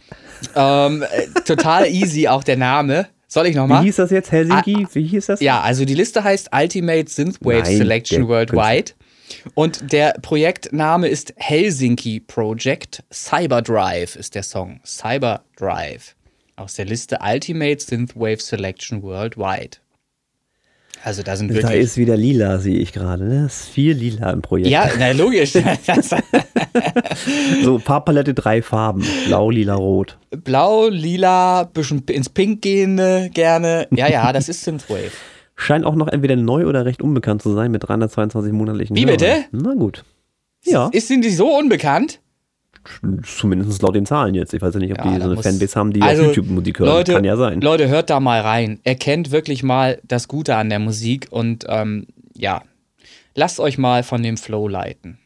B: Ähm, äh, total easy auch der Name. Soll ich
A: Wie
B: nochmal?
A: hieß das jetzt? Helsinki? Wie hieß das?
B: Ja, also die Liste heißt Ultimate Synthwave
A: Nein,
B: Selection Worldwide. Und der Projektname ist Helsinki Project. Cyberdrive ist der Song. Cyberdrive. Aus der Liste Ultimate Synthwave Selection Worldwide. Also da sind
A: Da
B: wirklich.
A: ist wieder lila, sehe ich gerade. Ne? Es ist viel lila im Projekt.
B: ja, na logisch. Das-
A: So, Farbpalette, drei Farben. Blau, lila, rot.
B: Blau, lila, bisschen ins Pink gehende gerne. Ja, ja, das ist Synthwave.
A: Scheint auch noch entweder neu oder recht unbekannt zu sein mit 322 monatlichen
B: Wie
A: Hörern.
B: bitte?
A: Na gut. Ja,
B: Ist sind die so unbekannt?
A: Zumindest laut den Zahlen jetzt. Ich weiß ja nicht, ob
B: Ja,
A: die so eine Fanbase haben, die
B: Also,
A: auf YouTube Musik hören.
B: Leute,
A: Kann ja sein.
B: Leute, hört da mal rein. Erkennt wirklich mal das Gute an der Musik und ähm, ja, lasst euch mal von dem Flow leiten.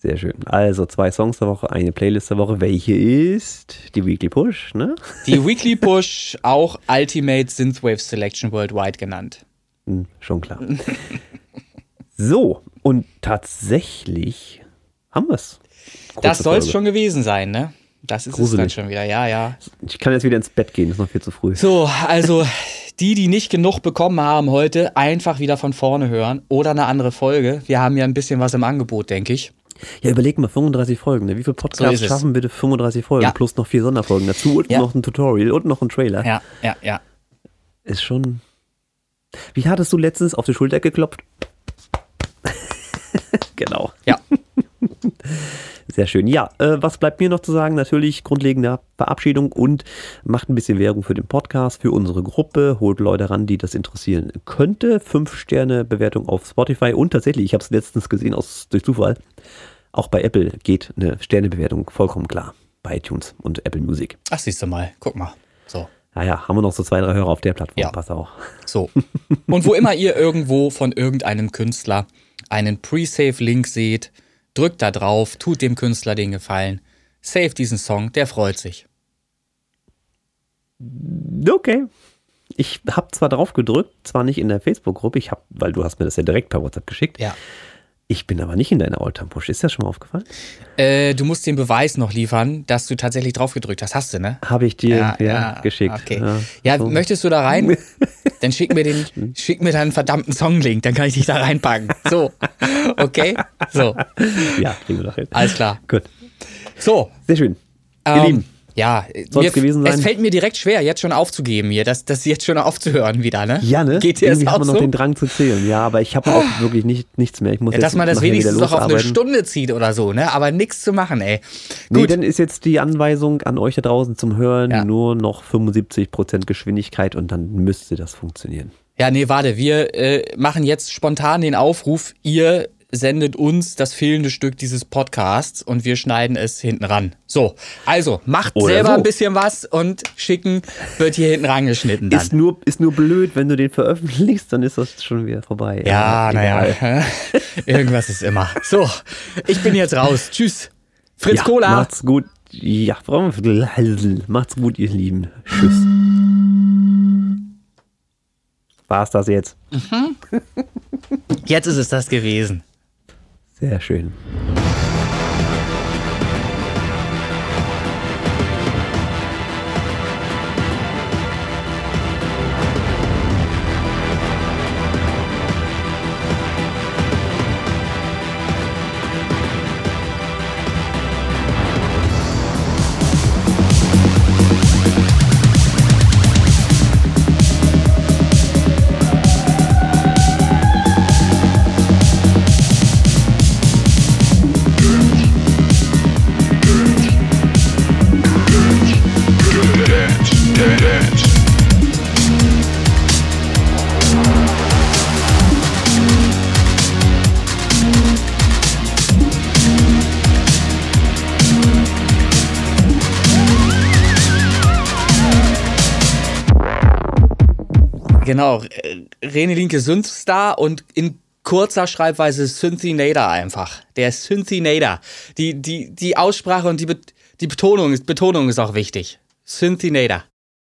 A: Sehr schön. Also zwei Songs der Woche, eine Playlist der Woche. Welche ist die Weekly Push, ne?
B: Die Weekly Push, auch Ultimate Synthwave Selection Worldwide genannt.
A: Hm, schon klar. so, und tatsächlich haben wir es.
B: Das soll es schon gewesen sein, ne? Das ist es
A: Gruselig.
B: dann schon wieder, ja, ja.
A: Ich kann jetzt wieder ins Bett gehen, ist noch viel zu früh.
B: So, also die, die nicht genug bekommen haben heute, einfach wieder von vorne hören oder eine andere Folge. Wir haben ja ein bisschen was im Angebot, denke ich.
A: Ja, überleg mal, 35 Folgen. Ne? Wie viele
B: So
A: Podcasts
B: es.
A: schaffen bitte 35 Folgen?
B: Ja.
A: Plus noch vier Sonderfolgen dazu und
B: Ja.
A: noch ein Tutorial und noch ein Trailer.
B: Ja, ja, ja.
A: Ist schon. Wie hattest du letztens auf die Schulter geklopft? genau.
B: Ja.
A: Sehr schön. Ja, äh, was bleibt mir noch zu sagen? Natürlich grundlegende Verabschiedung und macht ein bisschen Werbung für den Podcast, für unsere Gruppe, holt Leute ran, die das interessieren könnte. Fünf Sterne Bewertung auf Spotify und tatsächlich, ich habe es letztens gesehen aus durch Zufall, auch bei Apple geht eine Sternebewertung vollkommen klar. Bei iTunes und Apple Music.
B: Ach, siehst du mal. Guck mal. So.
A: Naja, haben wir noch so zwei, drei Hörer auf der Plattform.
B: Ja.
A: Passt auch.
B: So. Und wo immer ihr irgendwo von irgendeinem Künstler einen Pre-Save-Link seht, drückt da drauf, tut dem Künstler den Gefallen, save diesen Song, der freut sich.
A: Okay. Ich habe zwar drauf gedrückt, zwar nicht in der Facebook-Gruppe, ich habe, weil du hast mir das ja direkt per WhatsApp geschickt.
B: Ja.
A: Ich bin aber nicht in deiner Alltime-Push. Ist das schon mal aufgefallen?
B: Äh, du musst den Beweis noch liefern, dass du tatsächlich drauf gedrückt hast. Hast du, ne?
A: Habe ich dir ja, geschickt.
B: Okay. Ja,
A: so.
B: möchtest du da rein? Dann schick mir den, schick mir deinen verdammten Songlink, dann kann ich dich da reinpacken. So. Okay? So.
A: Ja, kriegen wir doch hin.
B: Alles klar.
A: Gut.
B: So.
A: Sehr schön. Ihr
B: Ähm,
A: Lieben,
B: ja, mir,
A: gewesen sein?
B: es fällt mir direkt schwer, jetzt schon aufzugeben hier, das, das jetzt schon aufzuhören wieder, ne?
A: ja, ne?
B: Geht dir das
A: Irgendwie
B: auch
A: haben wir noch
B: so?
A: den Drang zu zählen. Ja, aber ich habe auch wirklich nicht, nichts mehr. Ich muss
B: Ja, dass
A: jetzt
B: man das wenigstens noch auf eine. Stunde zieht oder so, ne? Aber nichts zu machen, ey.
A: Nee,
B: Gut.
A: dann ist jetzt die Anweisung an euch da draußen zum Hören
B: Ja.
A: nur noch 75% Geschwindigkeit und dann müsste das funktionieren.
B: Ja, nee, warte, wir äh, machen jetzt spontan den Aufruf, ihr sendet uns das fehlende Stück dieses Podcasts und wir schneiden es hinten ran. So, also macht
A: Oder
B: selber
A: so.
B: ein bisschen was und schicken wird hier hinten rangeschnitten dann.
A: Ist nur, ist nur blöd, wenn du den veröffentlichst, dann ist das schon wieder vorbei.
B: ja, naja,
A: egal.
B: irgendwas ist immer. So, ich bin jetzt raus. Tschüss. Fritz
A: ja,
B: Cola.
A: Macht's gut. Ja, macht's gut, ihr Lieben. Tschüss. War es das jetzt?
B: Jetzt ist es das gewesen.
A: Sehr schön.
B: Genau, René Linke Synthstar und in kurzer Schreibweise Synthinator einfach. Der Synthinator. Die, die, die Aussprache und die, Be die Betonung, ist, Betonung ist auch wichtig. Synthinator.